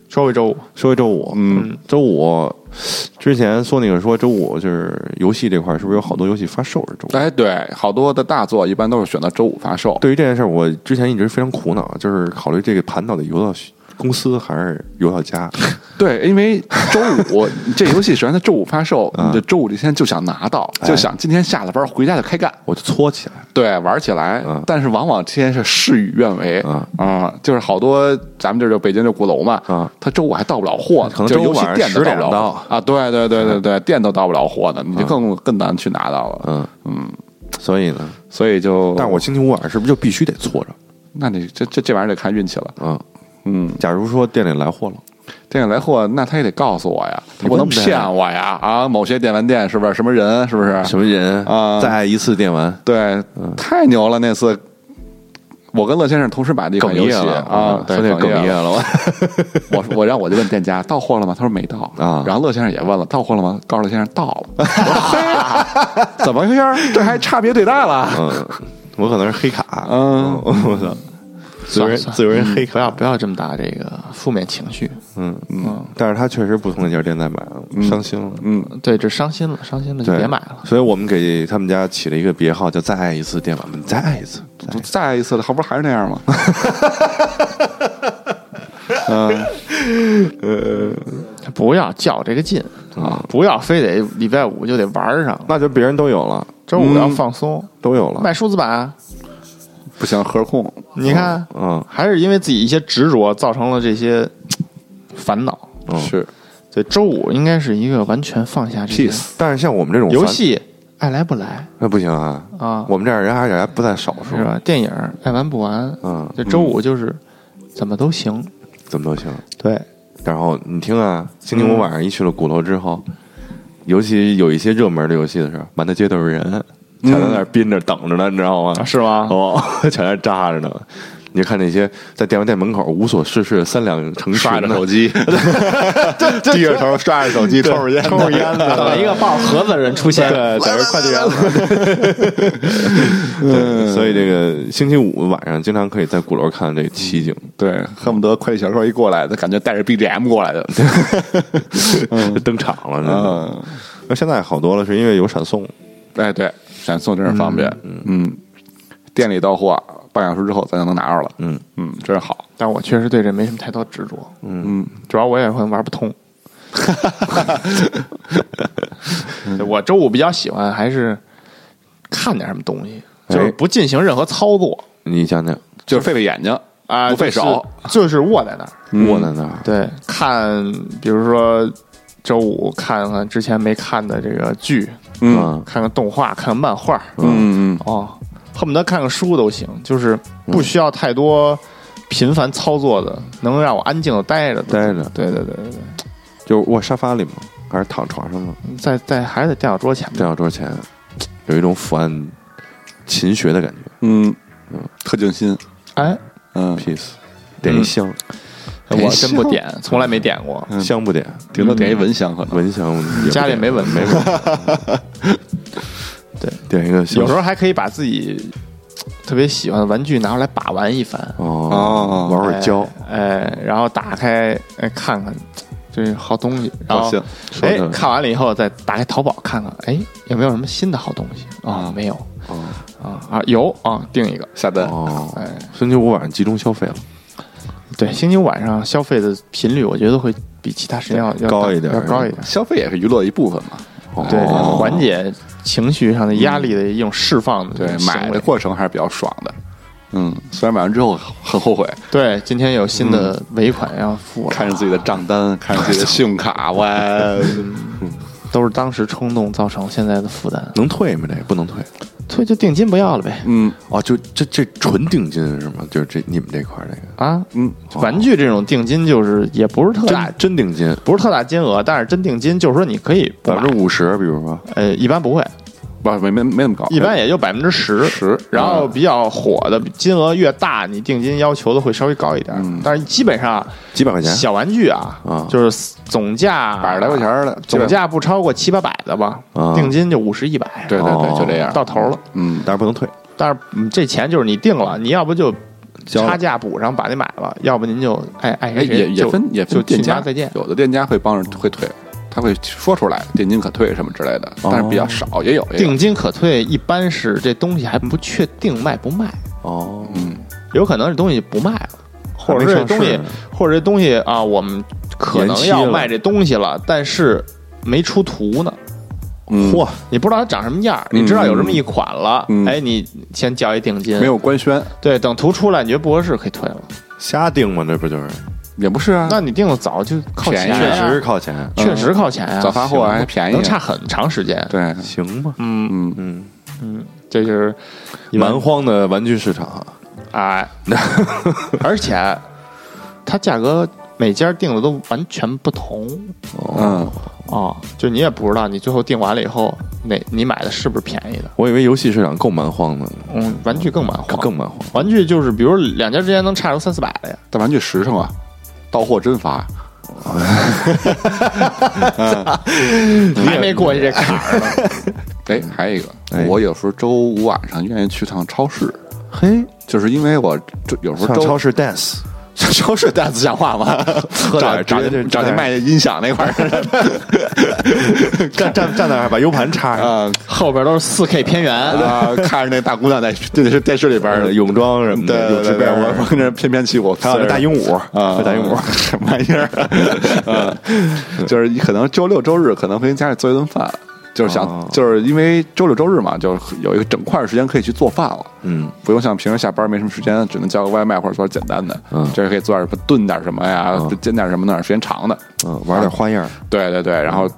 说回周五，说回周五，嗯，周五之前说那个说周五就是游戏这块儿是不是有好多游戏发售是周五？哎，对，好多的大作一般都是选择周五发售。对于这件事儿，我之前一直非常苦恼，就是考虑这个盘到底游到公司还是游到家。对，因为周五 这游戏首先它周五发售，啊。你这周五这天就想拿到，就想今天下了班回家就开干，我就搓起来，对，玩起来。嗯。但是往往这天是事与愿违。嗯啊，就是好多咱们这就北京这鼓楼嘛嗯，他周五还到不了货呢，可能周五晚上10店都到不到。啊，对对对对对，店都到不了货呢，你就更更难去拿到了。嗯。嗯，所以呢，所以就，但我星期五晚上是不是就必须得搓着？那你这这这玩意儿得看运气了。嗯，嗯，假如说店里来货了，店里来货，那他也得告诉我呀，他不能骗我呀啊！某些电玩店是不是什么人？是不是？什么人啊再爱一次电玩，对，太牛了！那次我跟乐先生同时买的一款游戏了啊，对，说那哽。咽了，我 我让我就问店家到货了吗？他说没到啊然后乐先生也问了到货了吗？告诉乐先生到了。怎么回事儿？这还差别对待了？嗯，我可能是黑卡，嗯我操，自由人自由人黑卡，不要不要这么大这个负面情绪。嗯嗯，但是他确实不从那家店再买了，伤心了。嗯，对，这伤心了，伤心了就对，别买了。所以我们给他们家起了一个别号，叫“再爱一次电玩门”，再爱一次。再爱一次了，后不是还是那样吗？嗯，不要较这个劲啊！不要非得礼拜五就得玩上，那就别人都有了，周五要放松，都有了。买数字版啊。不行，盒控。你看，嗯还是因为自己一些执着造成了这些烦恼。嗯，是所以周五应该是一个完全放下这些 peace。但是像我们这种，游戏爱来不来那不行啊啊我们这样人还还不在少数是，吧？电影爱玩不玩，嗯，这周五就是怎么都行。怎么都行。对，然后你听啊，星期五晚上一去了鼓楼之后，尤其有一些热门的游戏的时候，满大街都是人，全在那儿憋着等着呢，你知道吗？啊是吗？哦，全在扎着呢。你就看那些在电玩店门口无所事事、三两成群刷着的手机，低着头刷着手机，抽着烟，抽着烟等了一个抱盒子的人出现，对，在这快递员。对，所以这个星期五晚上经常可以在鼓楼看这个奇景，对，恨不得快递小哥一过来，他感觉带着 BGM 过来的。登场了。嗯，那现在好多了，是因为有闪送。哎，对，闪送真是方便。嗯，店里到货半小时之后咱就能拿着了。嗯嗯，真好。但我确实对这没什么太多执着，嗯，主要我也可能玩不通。我周五比较喜欢还是看点什么东西，就是不进行任何操作你讲讲，就是费费眼睛啊，不费手，就是就是卧在那儿。卧在那儿，对，看，比如说周五看看之前没看的这个剧，嗯看看动画，看看漫画，嗯嗯，哦，恨不得看个书都行，就是不需要太多频繁操作的，能让我安静的待着的。待着，对对对对对，就是卧沙发里吗？还是躺床上吗？在在还是在电脑桌前面。电脑桌前，有一种伏案勤学的感觉嗯嗯，特静心。哎，嗯，，peace，点一香，我真不点，从来没点过。香不点？顶多点一蚊香可能。蚊香家里没蚊没蚊，点一个香有时候还可以把自己特别喜欢的玩具拿出来把玩一番，哦哦。玩会儿胶，哎，然后打开哎看看，这是好东西，然后哎看完了以后再打开淘宝看看，哎有没有什么新的好东西？啊？没有。哦。啊啊有啊，定一个。下单。哦，哎，星期五晚上集中消费了，对，星期五晚上消费的频率，我觉得会比其他时间要要高一点要高一点。消费也是娱乐一部分嘛。对，哦缓解情绪上的压力的一种释放的对，行为买的过程还是比较爽的。嗯，虽然买完之后很后悔，对，今天有新的尾款要付了，看着自己的账单，看着自己的 信用卡，哇，都是当时冲动造成现在的负担。能退吗？这个？不能退退就定金不要了呗。嗯。哦，就这这纯定金是吗？就是这你们这块儿这个。啊，嗯，玩具这种定金就是也不是特大真，真定金。不是特大金额，但是真定金就是说你可以百分之五十，比如说。呃，一般不会，不没没没那么高，一般也就百分之十。十然后比较火的金额越大，你定金要求的会稍微高一点。嗯。但是基本上几百块钱。小玩具啊，啊。就是总价百十来块钱的，总价不超过七八百的吧，啊。定金就五十一百，对对对，哦。就这样。到头了。嗯，但是不能退，但是嗯这钱就是你定了，你要不就差价补上，把那买了，要不您就哎，谁谁也也分也就分店家。再见。有的店家会帮着会退，他会说出来定金可退什么之类的，但是比较少，也有也有。定金可退，一般是这东西还不确定卖不卖，哦，嗯，有可能这东西不卖了，或者是这东西或者这东西啊，我们可能要卖这东西了，但是没出图呢。嗯。嚯，你不知道它长什么样儿，你知道有这么一款了，嗯。哎，你先交一定金，没有官宣，对，等图出来你觉得不合适可以退了。瞎定嘛？这不就是？也不是啊，那你订的早就靠前便宜，确实靠前，确实靠前呀，早发货还便宜，能差很长时间。对，行吧？嗯。嗯，嗯，嗯，这就是蛮荒的玩具市场啊，哎，而且它价格每家定的都完全不同。嗯，啊，就你也不知道你最后定完了以后，哪你买的是不是便宜的？我以为游戏市场够蛮荒的，嗯，玩具更蛮荒，更蛮荒。玩具就是比如两家之间能差出三四百的呀。但玩具实诚啊，到货真发，还没过去这坎儿呢。哎，还有一个哎，我有时候周五晚上愿意去趟超市，嘿，就是因为我有时候上超市 dance，上超市带子像话吗？找找直接找那卖音响那块儿。站站站那儿把 U 盘插上，啊。后边都是四 K 片源，啊，看着那大姑娘在电视电视里边 泳装什么的，我我跟着翩翩起舞，还有那大鹦鹉啊，大鹦鹉，什么玩意儿？啊，就是可能周六周日可能会跟家里做一顿饭，就是想哦就是因为周六周日嘛，就是有一个整块儿时间可以去做饭了。嗯，不用像平时下班没什么时间，只能叫个外卖或者做点简单的。嗯这个可以做点什么炖点什么呀嗯，煎点什么，弄点时间长的。嗯，玩点花样，对对对，然后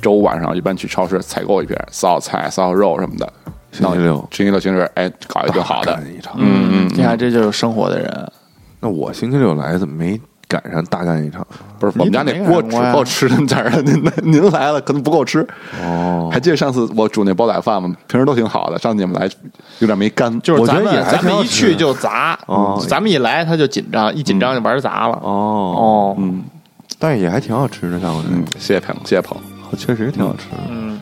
周五晚上一般去超市采购一瓶烧菜、烧肉什么的。星期六星期六、星期日，哎，搞一顿好的。嗯嗯，你看这就是生活的人。那我星期六来怎么没赶上大干一场？不是我们家那锅只够吃那么点儿，您 您来了可能不够吃。哦还记得上次我煮那煲仔饭吗？平时都挺好的，上次你们来有点没干。就是咱们咱们一去就砸，哦咱们一来他就紧张，一紧张就玩砸了。哦，哦，嗯但是也还挺好吃的，看我嗯，谢谢捧，谢谢捧，这确实挺好吃的。嗯，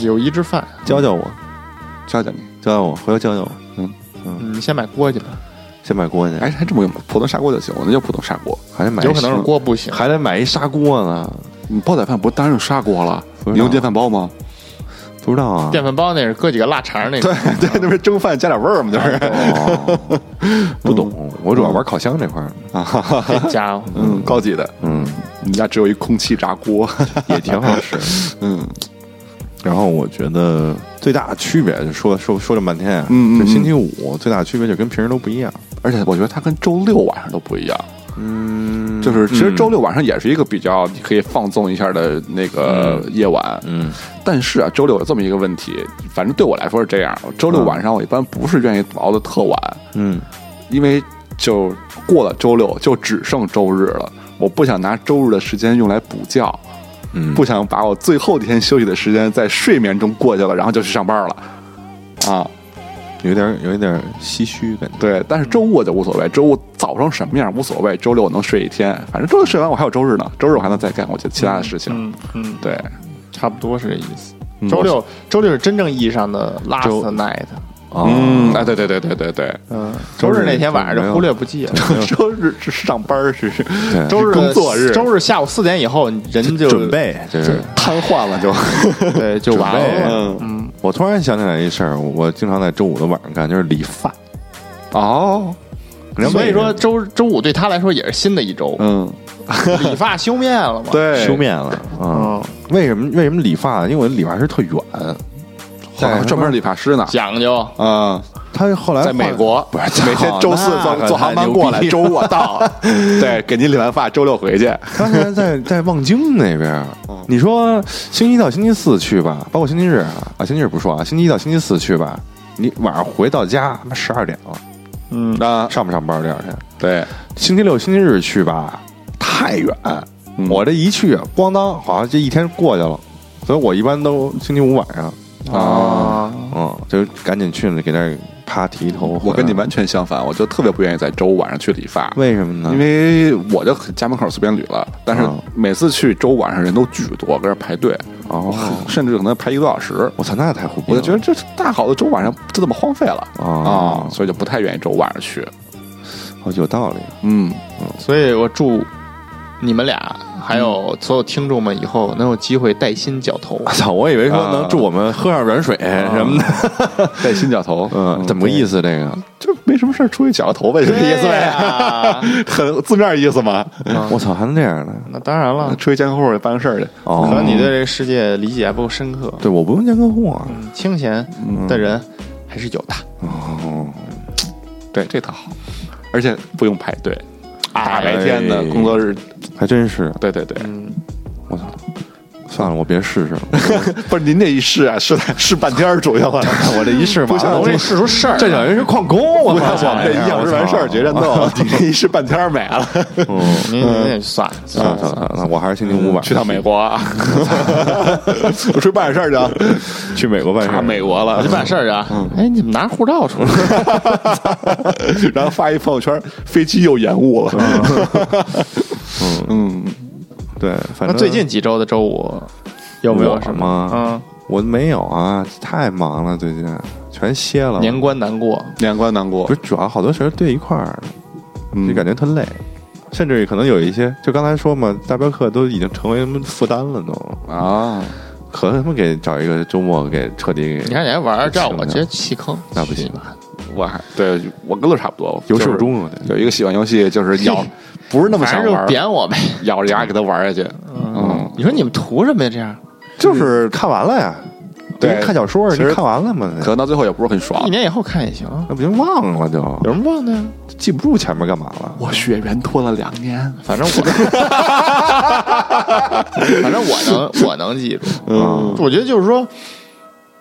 友谊之饭，教教我，教教你。教教我，回头教教我。嗯你先买锅去吧，先买锅去，哎，还这么用普通砂锅就行，我那就普通砂锅。还得买一有可能是锅不行。还得买一砂锅呢。你煲仔饭不是当然用砂锅了？你用电饭煲吗？不知道啊，电饭煲那是搁几个腊肠那个，对 对，那不是蒸饭加点味儿吗？就是哦，不懂，我主要玩烤箱这块儿。啊，这家伙，嗯，高级的。嗯，你家只有一空气炸锅，也挺好吃。嗯然后我觉得最大的区别，就说说说这么半天啊，嗯嗯这星期五最大的区别就跟平时都不一样。而且我觉得它跟周六晚上都不一样。嗯。就是其实周六晚上也是一个比较你可以放纵一下的那个夜晚，嗯。但是啊，周六有这么一个问题，反正对我来说是这样，周六晚上我一般不是愿意熬的特晚，嗯。因为就过了周六就只剩周日了，我不想拿周日的时间用来补觉，嗯，不想把我最后一天休息的时间在睡眠中过去了，然后就去上班了，啊。有点有一点唏嘘感觉。对，但是周五我就无所谓，周五早上什么样无所谓，周六我能睡一天，反正周六睡完我还有周日呢，周日我还能再干我其他的事情。嗯嗯，对，差不多是这意思。嗯周六周六是真正意义上的 last night，嗯，哎，对对对对对对，嗯，周日那天晚上就忽略不计了。周日是上班是对周日工作日周日下午四点以后，人就准备就是。瘫痪了就，对就完了。嗯嗯，我突然想起来一事儿，我经常在周五的晚上干，就是理发。哦，所以说周周五对他来说也是新的一周，嗯，理发修面了嘛。，对，修面了啊？嗯，为什么为什么理发？因为我的理发师特远，还专门理发师呢，讲究。啊，他后来在美国，不是每天周四坐坐航班过来，逼周五我到，对，给您理完发，周六回去，他现在在 在望京那边，你说星期一到星期四去吧，包括星期日啊，啊星期日不说啊，星期一到星期四去吧，你晚上回到家他妈十二点了，嗯，那，上不上班第二天？对，星期六、星期日去吧，太远，嗯我这一去啊，咣当，好像这一天过去了，所以我一般都星期五晚上，啊，嗯，就赶紧去了给那儿啪剃头。我跟你完全相反，我就特别不愿意在周五晚上去理发，为什么呢？因为我就家门口随便捋了，但是嗯每次去周五晚上人都巨多，搁那排队，哦，甚至可能排一个多小时。我操，那太胡逼了！我就觉得这大好的周五晚上就这么荒废了啊啊，所以就不太愿意周五晚上去。哦有道理。嗯，所以我祝你们俩还有所有听众们以后能有机会带薪绞头。我操，我以为说啊能祝我们喝上软水什么的。带薪脚头，嗯，怎么个意思？这个就没什么事儿出去绞个头呗，这意思对呗，呀 很字面意思嘛。我操，还能这样呢？那当然了，出去见客户办个事儿去，哦，可能你对这个世界理解还不够深刻。对我不用见客户啊。嗯清闲的人还是有的。哦，对，这倒好，而且不用排队，大白天的哎工作日，还真是。对对对，嗯，我操，算了，我别试试了。不是您这一试啊，试试半天儿主要啊，我这一试不行我给你试出事儿。这等于是旷工，我不操！这一小时完事儿决战斗，你这一试半天儿没了，嗯，您您也算了算了算了算了，那我还是星期五晚上去趟美国啊，我出去办点事儿去啊，去美国办事儿。美国了我去，办事儿去啊！哎，你们拿护照出来？然后发一朋友圈，飞机又延误了，嗯嗯，对，反正那最近几周的周五有没有什么？嗯？我没有啊，太忙了，最近全歇了嗯，。年关难过。年关难过不，是主要好多事儿对一块儿就感觉特累，甚至于可能有一些，就刚才说嘛，大镖客都已经成为他们负担了都，啊，可他妈给找一个周末给彻底给你看你还玩儿，这样我直接弃坑。那不行去你妈的我还对我跟乐差不多，有始就是有终啊，有一个喜欢游戏，就是 咬，不是那么想玩，扁我呗。咬着牙给他玩下去。嗯，你说你们图什么呀？这样就是看完了呀，对跟看小说其看完了嘛，可能到最后也不是很爽一。年以后看也行，那不行忘了就有什么忘的呀？记不住前面干嘛了。我血缘拖了两年，反正我，反正我能我能记住。嗯我觉得就是说，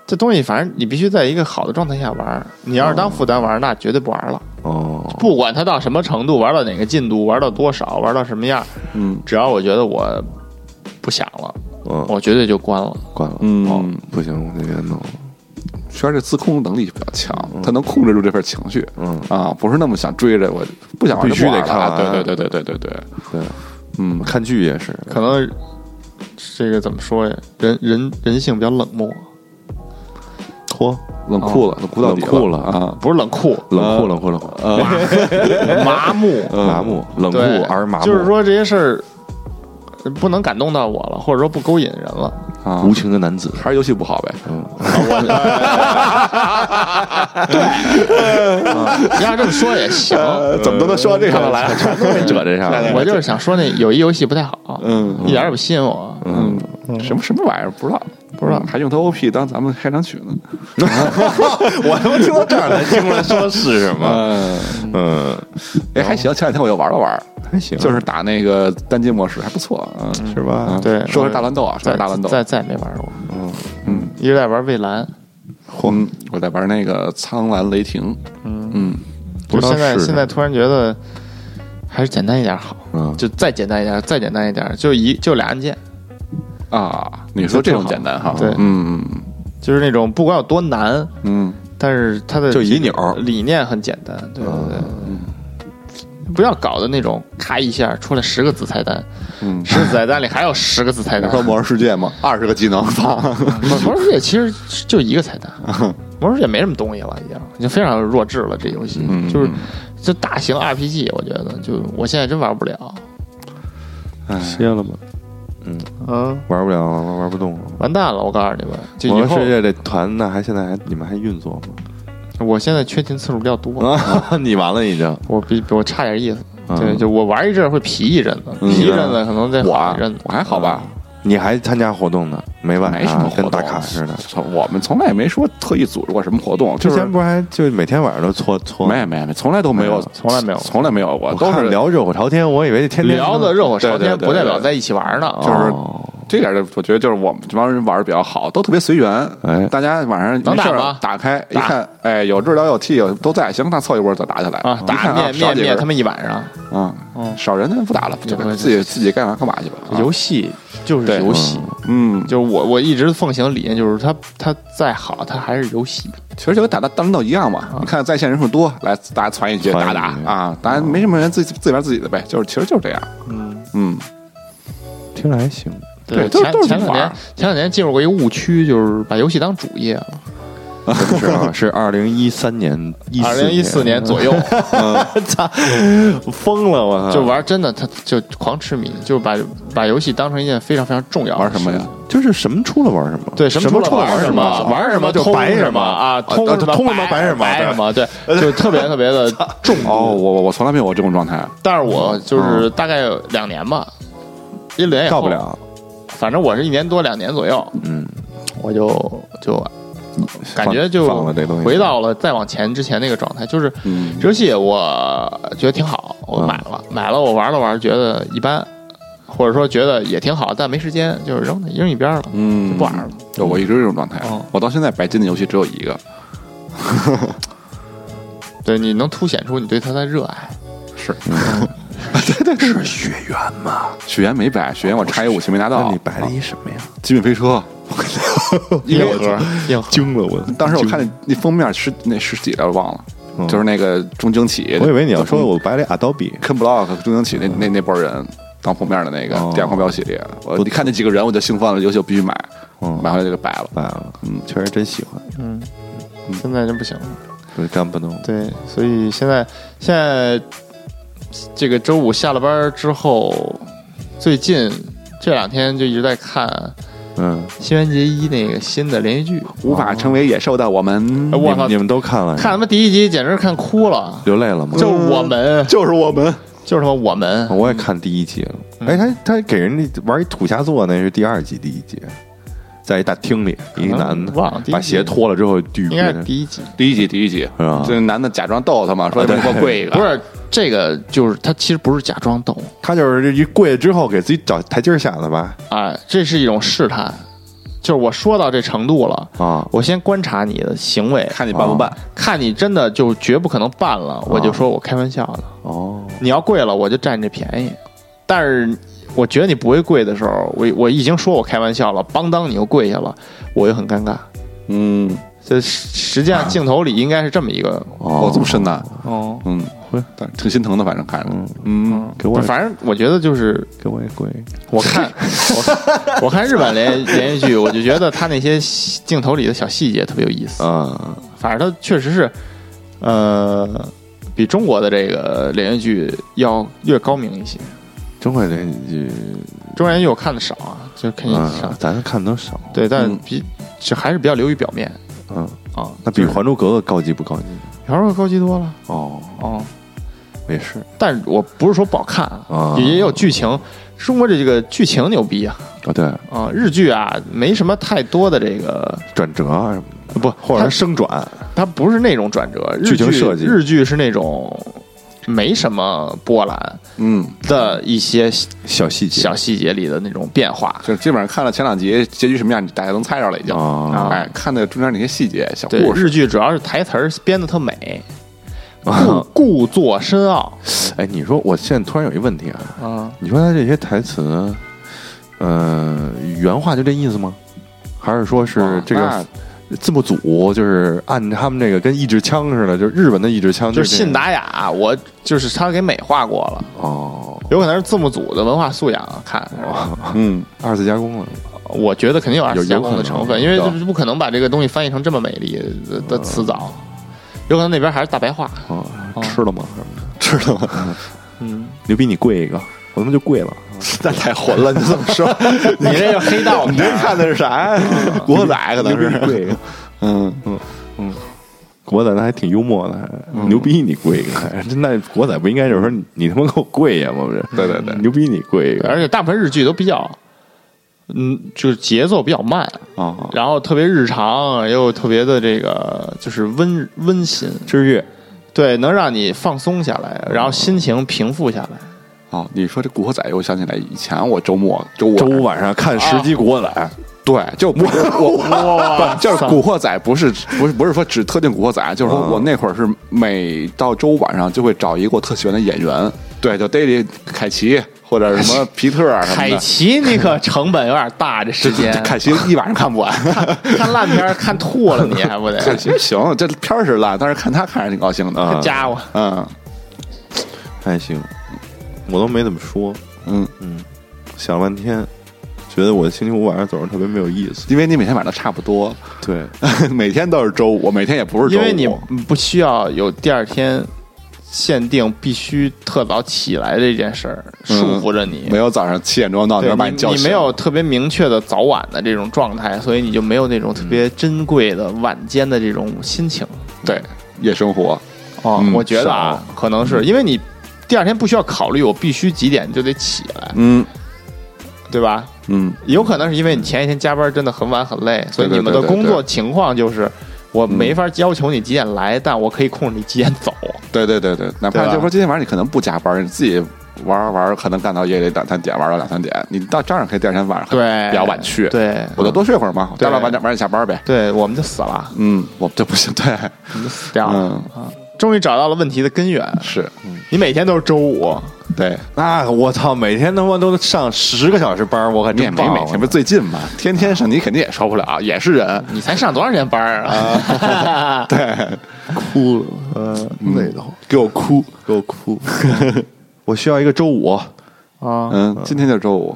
这东西反正你必须在一个好的状态下玩儿。你要是当负担玩儿，那绝对不玩了。哦，不管它到什么程度，玩到哪个进度，玩到多少，玩到什么样，嗯。只要我觉得我不想了，嗯，我绝对就关了。关了，嗯。哦，不行，我得给他弄，轩儿这自控能力比较强，他能控制住这份情绪。嗯，啊，不是那么想追着我，不想玩就必须不玩了。得看对对对对对对对，对，嗯，看剧也是，可能这个怎么说呀？人人人性比较冷漠，嚯，冷酷了，冷酷到底冷酷了啊！不是冷酷，冷酷冷酷冷酷，麻木。麻木冷酷，而麻木，就是说这些事儿不能感动到我了，或者说不勾引人了。啊，无情的男子，还是游戏不好呗。你要这么说也行，怎么都能说到这上头来？全都给折这上了。我就是想说那有一游戏不太好，嗯一点也不吸引我。嗯，什么什么玩意儿不知道，不知道，还用他 OP 当咱们开场曲呢。我他妈听到这儿才听出来说是什么，嗯，嗯，哎，还行，前两天我又玩了玩，还行，就是打那个单机模式，还不错。嗯，是吧？对，说是大乱斗啊，说是大乱斗。再再没玩过，嗯，嗯，一直在玩蔚蓝。嗯，我在玩那个苍蓝雷霆。嗯，嗯，不知道就现在现在突然觉得还是简单一点好，嗯，就再简单一点，再简单一点，就一就俩按键，啊，你说这种简单哈？对嗯嗯就是那种不管有多难，嗯但是它的就一钮理念很简单，对对对。不要搞的那种，咔一下出来十个子菜单，嗯。十个子菜单里还有十个子菜单。说魔兽世界吗？二十个技能放。魔魔兽世界其实就一个菜单，魔兽世界没什么东西了，已经已经非常弱智了。这游戏嗯就是就大型 RPG，我觉得就我现在真玩不了。哎，歇了吧，嗯啊，玩不了，玩玩不动了。完蛋了！我告诉你们，这以后兽世界这团那，还现在还你们还运作吗？我现在缺勤次数比较多，啊，你完了已经。我比比我差点意思。嗯对，就我玩一阵儿会疲一阵子，嗯疲一阵子可能再我好一阵子。我还好吧，你还参加活动呢？每晚没什么活动，跟打卡似的。我们从来也没说特意组织过什么活动，就是之前不是还就每天晚上都搓搓？没有没有没，从来都没有，从来没有从来没有过，我都是聊热火朝天，我以为天天聊的热火朝天，不代表在一起玩呢。就是哦这点我觉得就是我们这帮人玩的比较好，都特别随缘。哎大家晚上没事打开一看，哎，有治疗有 T 有都在，行，那凑一波就打起来啊，打灭灭灭他们一晚上。啊，嗯少人那不打了，就自己自己该干嘛干嘛去吧。啊游戏就是游戏，嗯，就是我我一直奉行的理念就是它它再好，它还是游戏。其实就跟打大大乱斗一样嘛。你看在线人数多，来大家攒一局打打啊，大家没什么人自己自己玩自己的呗，就是其实就是这样。嗯，嗯，听着还行。对，前前两年前两年进入过一个误区，就是把游戏当主业了。什么时候？是二零一三年，二零一四年左右，操，疯了！我操，就玩真的，他就狂痴迷，就把把游戏当成一件非常非常重要玩什么呀？就是什么出了玩什么，对，什么出了玩什么，玩什么就白什啊，通什么啊通通什么白什么白什么，对，就特别特别的 重。哦，我我我从来没有过这种状态。但是我就是大概有两年吧，一年以后到不，了。反正我是一年多两年左右，嗯，我就就感觉就回到了再往前之前那个状态，就是嗯。这游戏我觉得挺好，我嗯。买了，买了我玩了玩，觉得一般，或者说觉得也挺好，但没时间，就是扔扔一边了，嗯，就不玩了。对，我一直这种状态哦。我到现在白金的游戏只有一个，对，你能凸显出你对它的热爱。是是血缘嘛？雪原没白，雪原我差一武器没拿那到你。摆了一什么呀？极品飞车，硬核，硬核。惊了我！当时我看那那封面是那是几来我忘了，嗯就是那个中惊起。我以为你要说我摆了 Adobe，Ken Block 中惊起那那那波人当封面的那个哦《电狂飙》系列，我一看那几个人我就兴奋了，游戏我必须买，嗯买回来就给摆了。摆了，嗯，确实真喜欢，嗯，现在真不行了。就是干不动。对，所以现在现在这个周五下了班之后，最近这两天就一直在看嗯，《新垣结衣》那个新的连续剧，无法成为野兽的我们，我操你们都看了？看他妈第一集简直看哭了，流泪了吗？就是我们，就是我们。就是他妈我们，我也看第一集了。嗯。哎，他他给人家玩一土下座，那是第二集第一集，在一大厅里，一个男的把鞋脱了之后应该是第一集。第一集，第一集是吧？这男的假装逗他嘛，说给我跪一个，不是这个，就是他其实不是假装逗，他就是一跪之后给自己找台阶下的吧？哎，这是一种试探，就是我说到这程度了，啊，我先观察你的行为，看你办不办。看你真的就绝不可能办了，我就说我开玩笑的。哦，你要跪了，我就占这便宜。但是我觉得你不会跪的时候，我我已经说我开玩笑了，邦当你又跪下了，我又很尴尬。嗯，这实际上镜头里应该是这么一个哦，这么深的，哦，嗯，但挺心疼的，反正看着，嗯，给我反正我觉得就是给我也跪。我看我我看日本连连续剧，我就觉得他那些细镜头里的小细节特别有意思。啊，反正他确实是，呃，比中国的这个连续剧要略高明一些。中国连续剧，中国连续剧我看的少啊，就看一嗯上，咱看的都少。对，但比这还是比较流于表面嗯，啊。那比《还珠格格》高级不高级？还珠格格高级多了哦，哦。没事。但是我不是说不好看啊也，也有剧情。中国这个剧情牛逼啊。啊，对，啊！日剧啊，没什么太多的这个转折啊什么的，不，或者它是升转，它不是那种转折，日剧情设计。日剧是那种没什么波澜嗯，的一些小细节。小细节里的那种变化。就基本上看了前两集结局什么样，你大家能猜着了已经。啊，哎，看的中间那些细节、小对，故事，日剧主要是台词编的特美，啊 故故作深奥。哎，你说我现在突然有一问题啊，啊。你说他这些台词，呃，原话就这意思吗？还是说是这个字幕组就是按他们这个跟一支枪似的，就是日本的一支枪就是信达雅，我就是他给美化过了，哦，有可能是字幕组的文化素养看。是吧？嗯，二次加工了，我觉得肯定有二次加工的成分，因为就是不可能把这个东西翻译成这么美丽的的词藻，有可能那边还是大白话。啊，哦。吃了吗？什么的，吗？嗯，牛逼你跪一个，我他妈就跪了。那太混了，你这么说，你这个黑道。你这，看的是啥？呀？国仔可能是，跪一个，嗯，国仔那还挺幽默的，牛逼你跪一个，还那国仔不应该就是说你你他妈给我跪呀吗？不是？对对对。牛逼你跪一个。而且大部分日剧都比较，嗯，就是节奏比较慢，啊，然后特别日常，又特别的这个就是温温馨，治愈对，能让你放松下来，然后心情平复下来。哦，你说这古惑仔，我想起来以前我周末周五周五晚上看十集古惑仔，对，就我我哇不就是古惑仔，不是不是不是说只特定古惑仔，就是说我那会儿是每到周五晚上就会找一个我特喜欢的演员，对，就逮里凯奇或者什么皮特啊什么凯。奇，你可成本有点大，这时间。凯奇一晚上看不完，看烂片看吐了，你还不得？凯奇行，这片儿是烂，但是看他看着挺高兴的。家伙，嗯。还行，我都没怎么说，嗯。嗯，想了半天，觉得我星期五晚上走着特别没有意思。因为你每天晚上都差不多，对，每天都是周五，每天也不是周五，因为你不需要有第二天限定必须特早起来这件事儿束缚着你。没有早上七点钟闹对钟把叫醒，你你没有特别明确的早晚的这种状态，所以你就没有那种特别珍贵的晚间的这种心情。对夜生活，哦，嗯我觉得啊，可能是因为你第二天不需要考虑我必须几点就得起来，嗯对吧？嗯，有可能是因为你前一天加班真的很晚很累，所以你们的工作情况就是。我没法要求你几点来，但我可以控制你几点走。对对对对，哪怕就说今天晚上你可能不加班，你自己玩玩，可能干到夜里两三点，玩到两三点，你到照样可以第二天晚上对，比较晚去，，对，我就多睡会儿嘛，对待到晚点晚点下班呗，对，我们就死了，嗯，我们就不行，对，我们就死掉了。嗯，啊，终于找到了问题的根源。是，你每天都是周五，对，那我操，每天他妈都上十个小时班，我可你也没真棒每天不是最近嘛，天天上你肯定也受不了，也是人，你才上多长时间班儿啊？对，哭了，嗯，累得慌，给我哭，给我哭。我需要一个周五，啊，嗯，今天就是周五，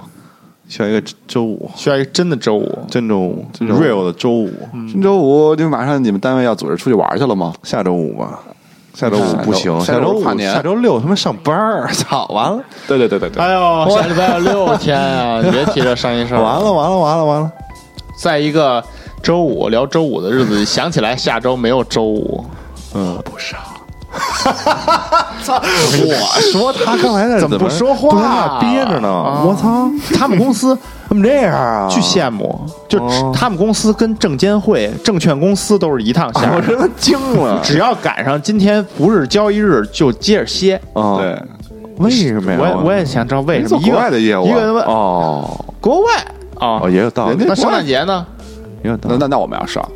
需要一个周五，需要一个真的周五。真周五真周五，real 的周五，真周五，就马上你们单位要组织出去玩去了吗？下周五吧。下周五不行，下下周五跨年。下周六他妈上班儿，操，完了，对对对对对，哎呦，下礼拜有六天啊！你 别提这伤心事儿。完了，完了，完了，完了，在一个周五聊周五的日子，想起来下周没有周五，嗯，不少，我说他刚才那怎么不说话不是那憋着呢？啊我操，他们公司怎么这样啊？巨羡慕，就哦他们公司跟证监会、证券公司都是一趟线儿。我真的惊了。只要赶上今天不是交易日，就接着歇。啊，对，为什么呀？我也我也想知道为什么。国一个外的业务啊一个人问哦国外啊哦，，也有道理那圣诞节呢？也有道理。那那那我们要上，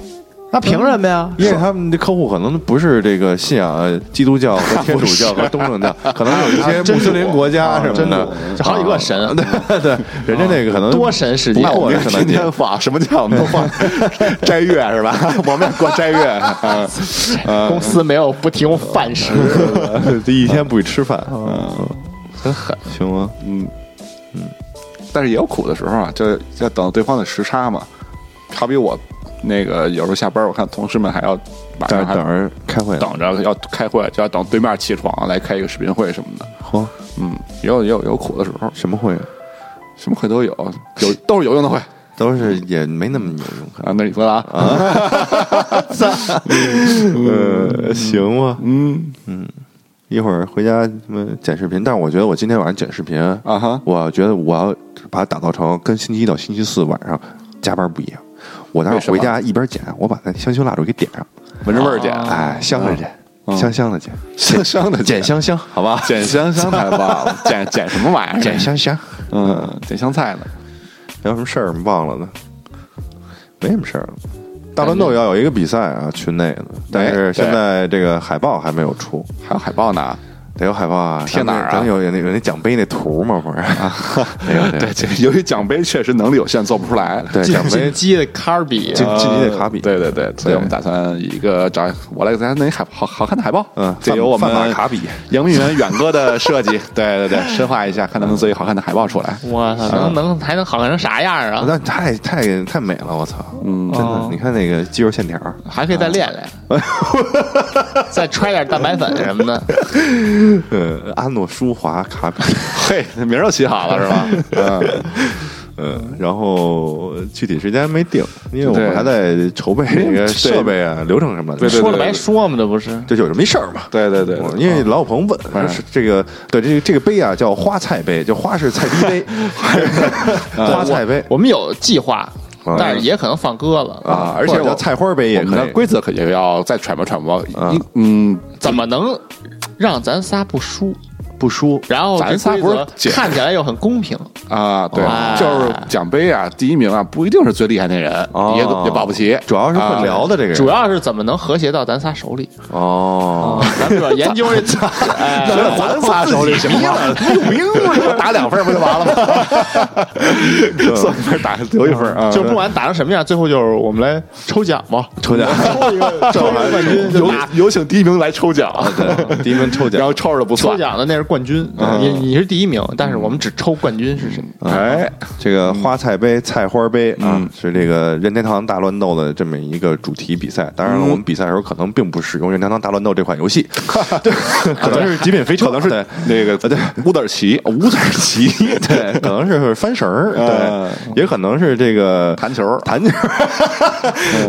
那凭什么呀？因为他们的客户可能不是这个信仰基督教和天主教和东正教，可能有一些穆斯林国家什么真的的，，这好几个神，对对，人家那个可能多神世界不。过我们天天放什么叫我们都放 斋月是吧？我们要过斋月，啊公司没有不提供饭食，这一天不许吃饭，嗯，真狠。行吗？嗯嗯，但是也有苦的时候啊，就要等对方的时差嘛。好比我那个有时候下班，我看同事们还要晚上还等等着开会，等着要开会，就要等对面起床来开一个视频会什么的。嚯，嗯，也有也有有苦的时候，什么会啊？什么会都有，有都是有用的会都是也没那么有用，啊。那你说的啊？呃，行吧，嗯一会儿回家什么剪视频，但是我觉得我今天晚上剪视频，啊哈，我觉得我要把它打造成跟星期一到星期四晚上加班不一样。我待会回家一边捡，我把那香薰蜡烛给点上，闻着味儿剪，哎，香着捡，嗯香香的捡，香香的捡香香，好吧？捡香香太棒了，剪剪什么玩意儿？剪香香，嗯，捡香菜呢？还有什么事儿忘了呢？没什么事儿了。大乱斗要有一个比赛啊，群内的，但是现在这个海报还没有出，还有海报呢？得有海报啊，贴哪儿啊咱有有那有那奖杯那图吗？不是，没有对，这由于奖杯确实能力有限，做不出来。对奖杯进击的卡比，进进击的卡比，对对对，所以我们打算一个找我来给大家弄一海好好看的海报，嗯这由我们马卡比杨明远远哥的设计，对对对，深化一下，看能不能做一个好看的海报出来。我操，能能还能好看成啥样啊？那太太太美了，我操！嗯真的哦，你看那个肌肉线条，还可以再练练，再揣点蛋白粉什么的。呃，阿诺舒华卡比，嘿，名儿都起好了是吧？嗯，嗯，然后具体时间没定，因为我们还在筹备那个设备啊、流程什么的。对对说了白说嘛，这不是？这就有这么事儿嘛。对对对，我因为老有朋友问，这个对这个这个杯啊叫花菜杯，就花是菜逼杯，花菜杯我们有计划啊，但是也可能放鸽了。啊，而且我菜花杯也可以。规则可也要再揣摩揣摩。嗯，怎么能让咱仨不输？不输，然后咱仨不是看起来又很公平，啊，对哎，就是奖杯啊，第一名啊，不一定是最厉害那人，哦也也保不齐。主要是会聊的这个人。主要是怎么能和谐到咱仨手里？哦，咱们主要研究这，哎，咱仨手里行吗？有名吗？打两分不就完了吗？算分打 留一分啊！就不管打成什么样，最后就是我们来抽奖吧，抽奖，抽一个 抽一个冠军，有有请第一名来抽奖，对，第一名抽奖，然后抽着不算抽奖的那是冠军，嗯你你是第一名，但是我们只抽冠军是谁？哎，这个花菜杯、菜花杯啊嗯，是这个任天堂大乱斗的这么一个主题比赛。当然了，嗯我们比赛的时候可能并不使用任天堂大乱斗这款游戏，对 可能是极品飞车，可能是对。那个对。五子棋、五子棋，对，可能是翻绳儿，嗯对，也可能是这个弹球弹球，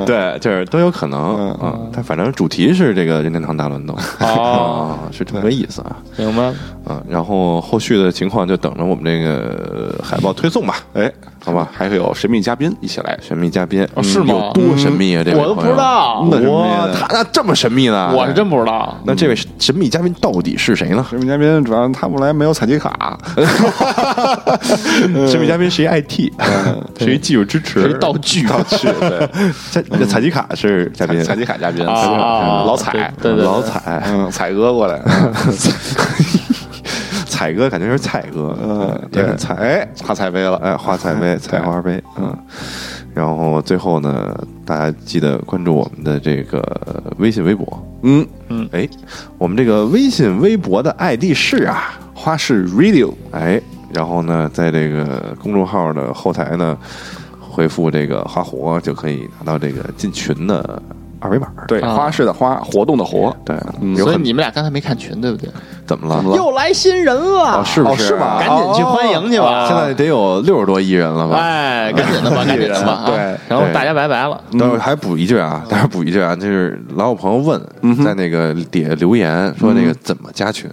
对，就是都有可能啊。它反正主题是这个任天堂大乱斗。哦。啊，是这么个意思啊。明白？啊，然后后续的情况就等着我们这个海报推送吧。哎，好吧还会有神秘嘉宾一起来。神秘嘉宾哦是吗有多神秘啊？这个我都不知道那哇哇，他那这么神秘呢？我是真不知道。那这位神秘嘉宾到底是谁呢？神秘嘉宾主要他不来没有采集卡，神秘嘉宾是一 IT，是一技术支持，是一道具道具。对，这这采集卡是嘉宾，采集卡嘉宾，啊老彩，对对对老彩，嗯，彩哥过来，彩哥感觉是蔡哥，嗯，也很菜。哎，画彩杯了，哎，画彩杯、彩花杯，嗯。然后最后呢，大家记得关注我们的这个微信、微博。嗯。嗯，哎，我们这个微信、微博的 ID 是啊，花式 Radio，哎，然后呢，在这个公众号的后台呢，回复这个“花活”就可以拿到这个进群的二维码。对，啊花式的花，活动的活，对，嗯有所以你们俩刚才没看群对不对？怎么了？又来新人了，哦，是不哦是吗赶紧去欢迎去吧！现在得有六十多亿人了吧？哎，赶紧的吧，赶紧的吧！啊对对然后大家拜拜了。等会儿还补一句啊，待会儿补一句啊，就是老有朋友问，嗯在那个底下留言说那个怎么加群。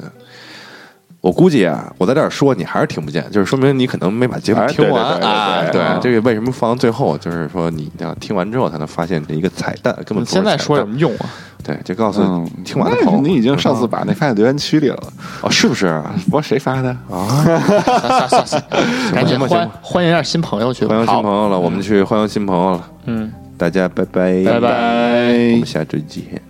我估计啊，我在这儿说你还是听不见，就是说明你可能没把节目哎听完对对对对啊。对嗯这个为什么放到最后？就是说你一定要听完之后才能发现这一个彩蛋，根本现在说什么用啊？对，就告诉你，听完的朋友，你已经上次把那发在留言区里了，哦，是不是？我谁发的？算算算，赶紧行吧行欢吧欢迎一下新朋友去吧。欢迎新朋友了，我们去欢迎新朋友了，嗯，大家拜拜，拜拜我们下周见。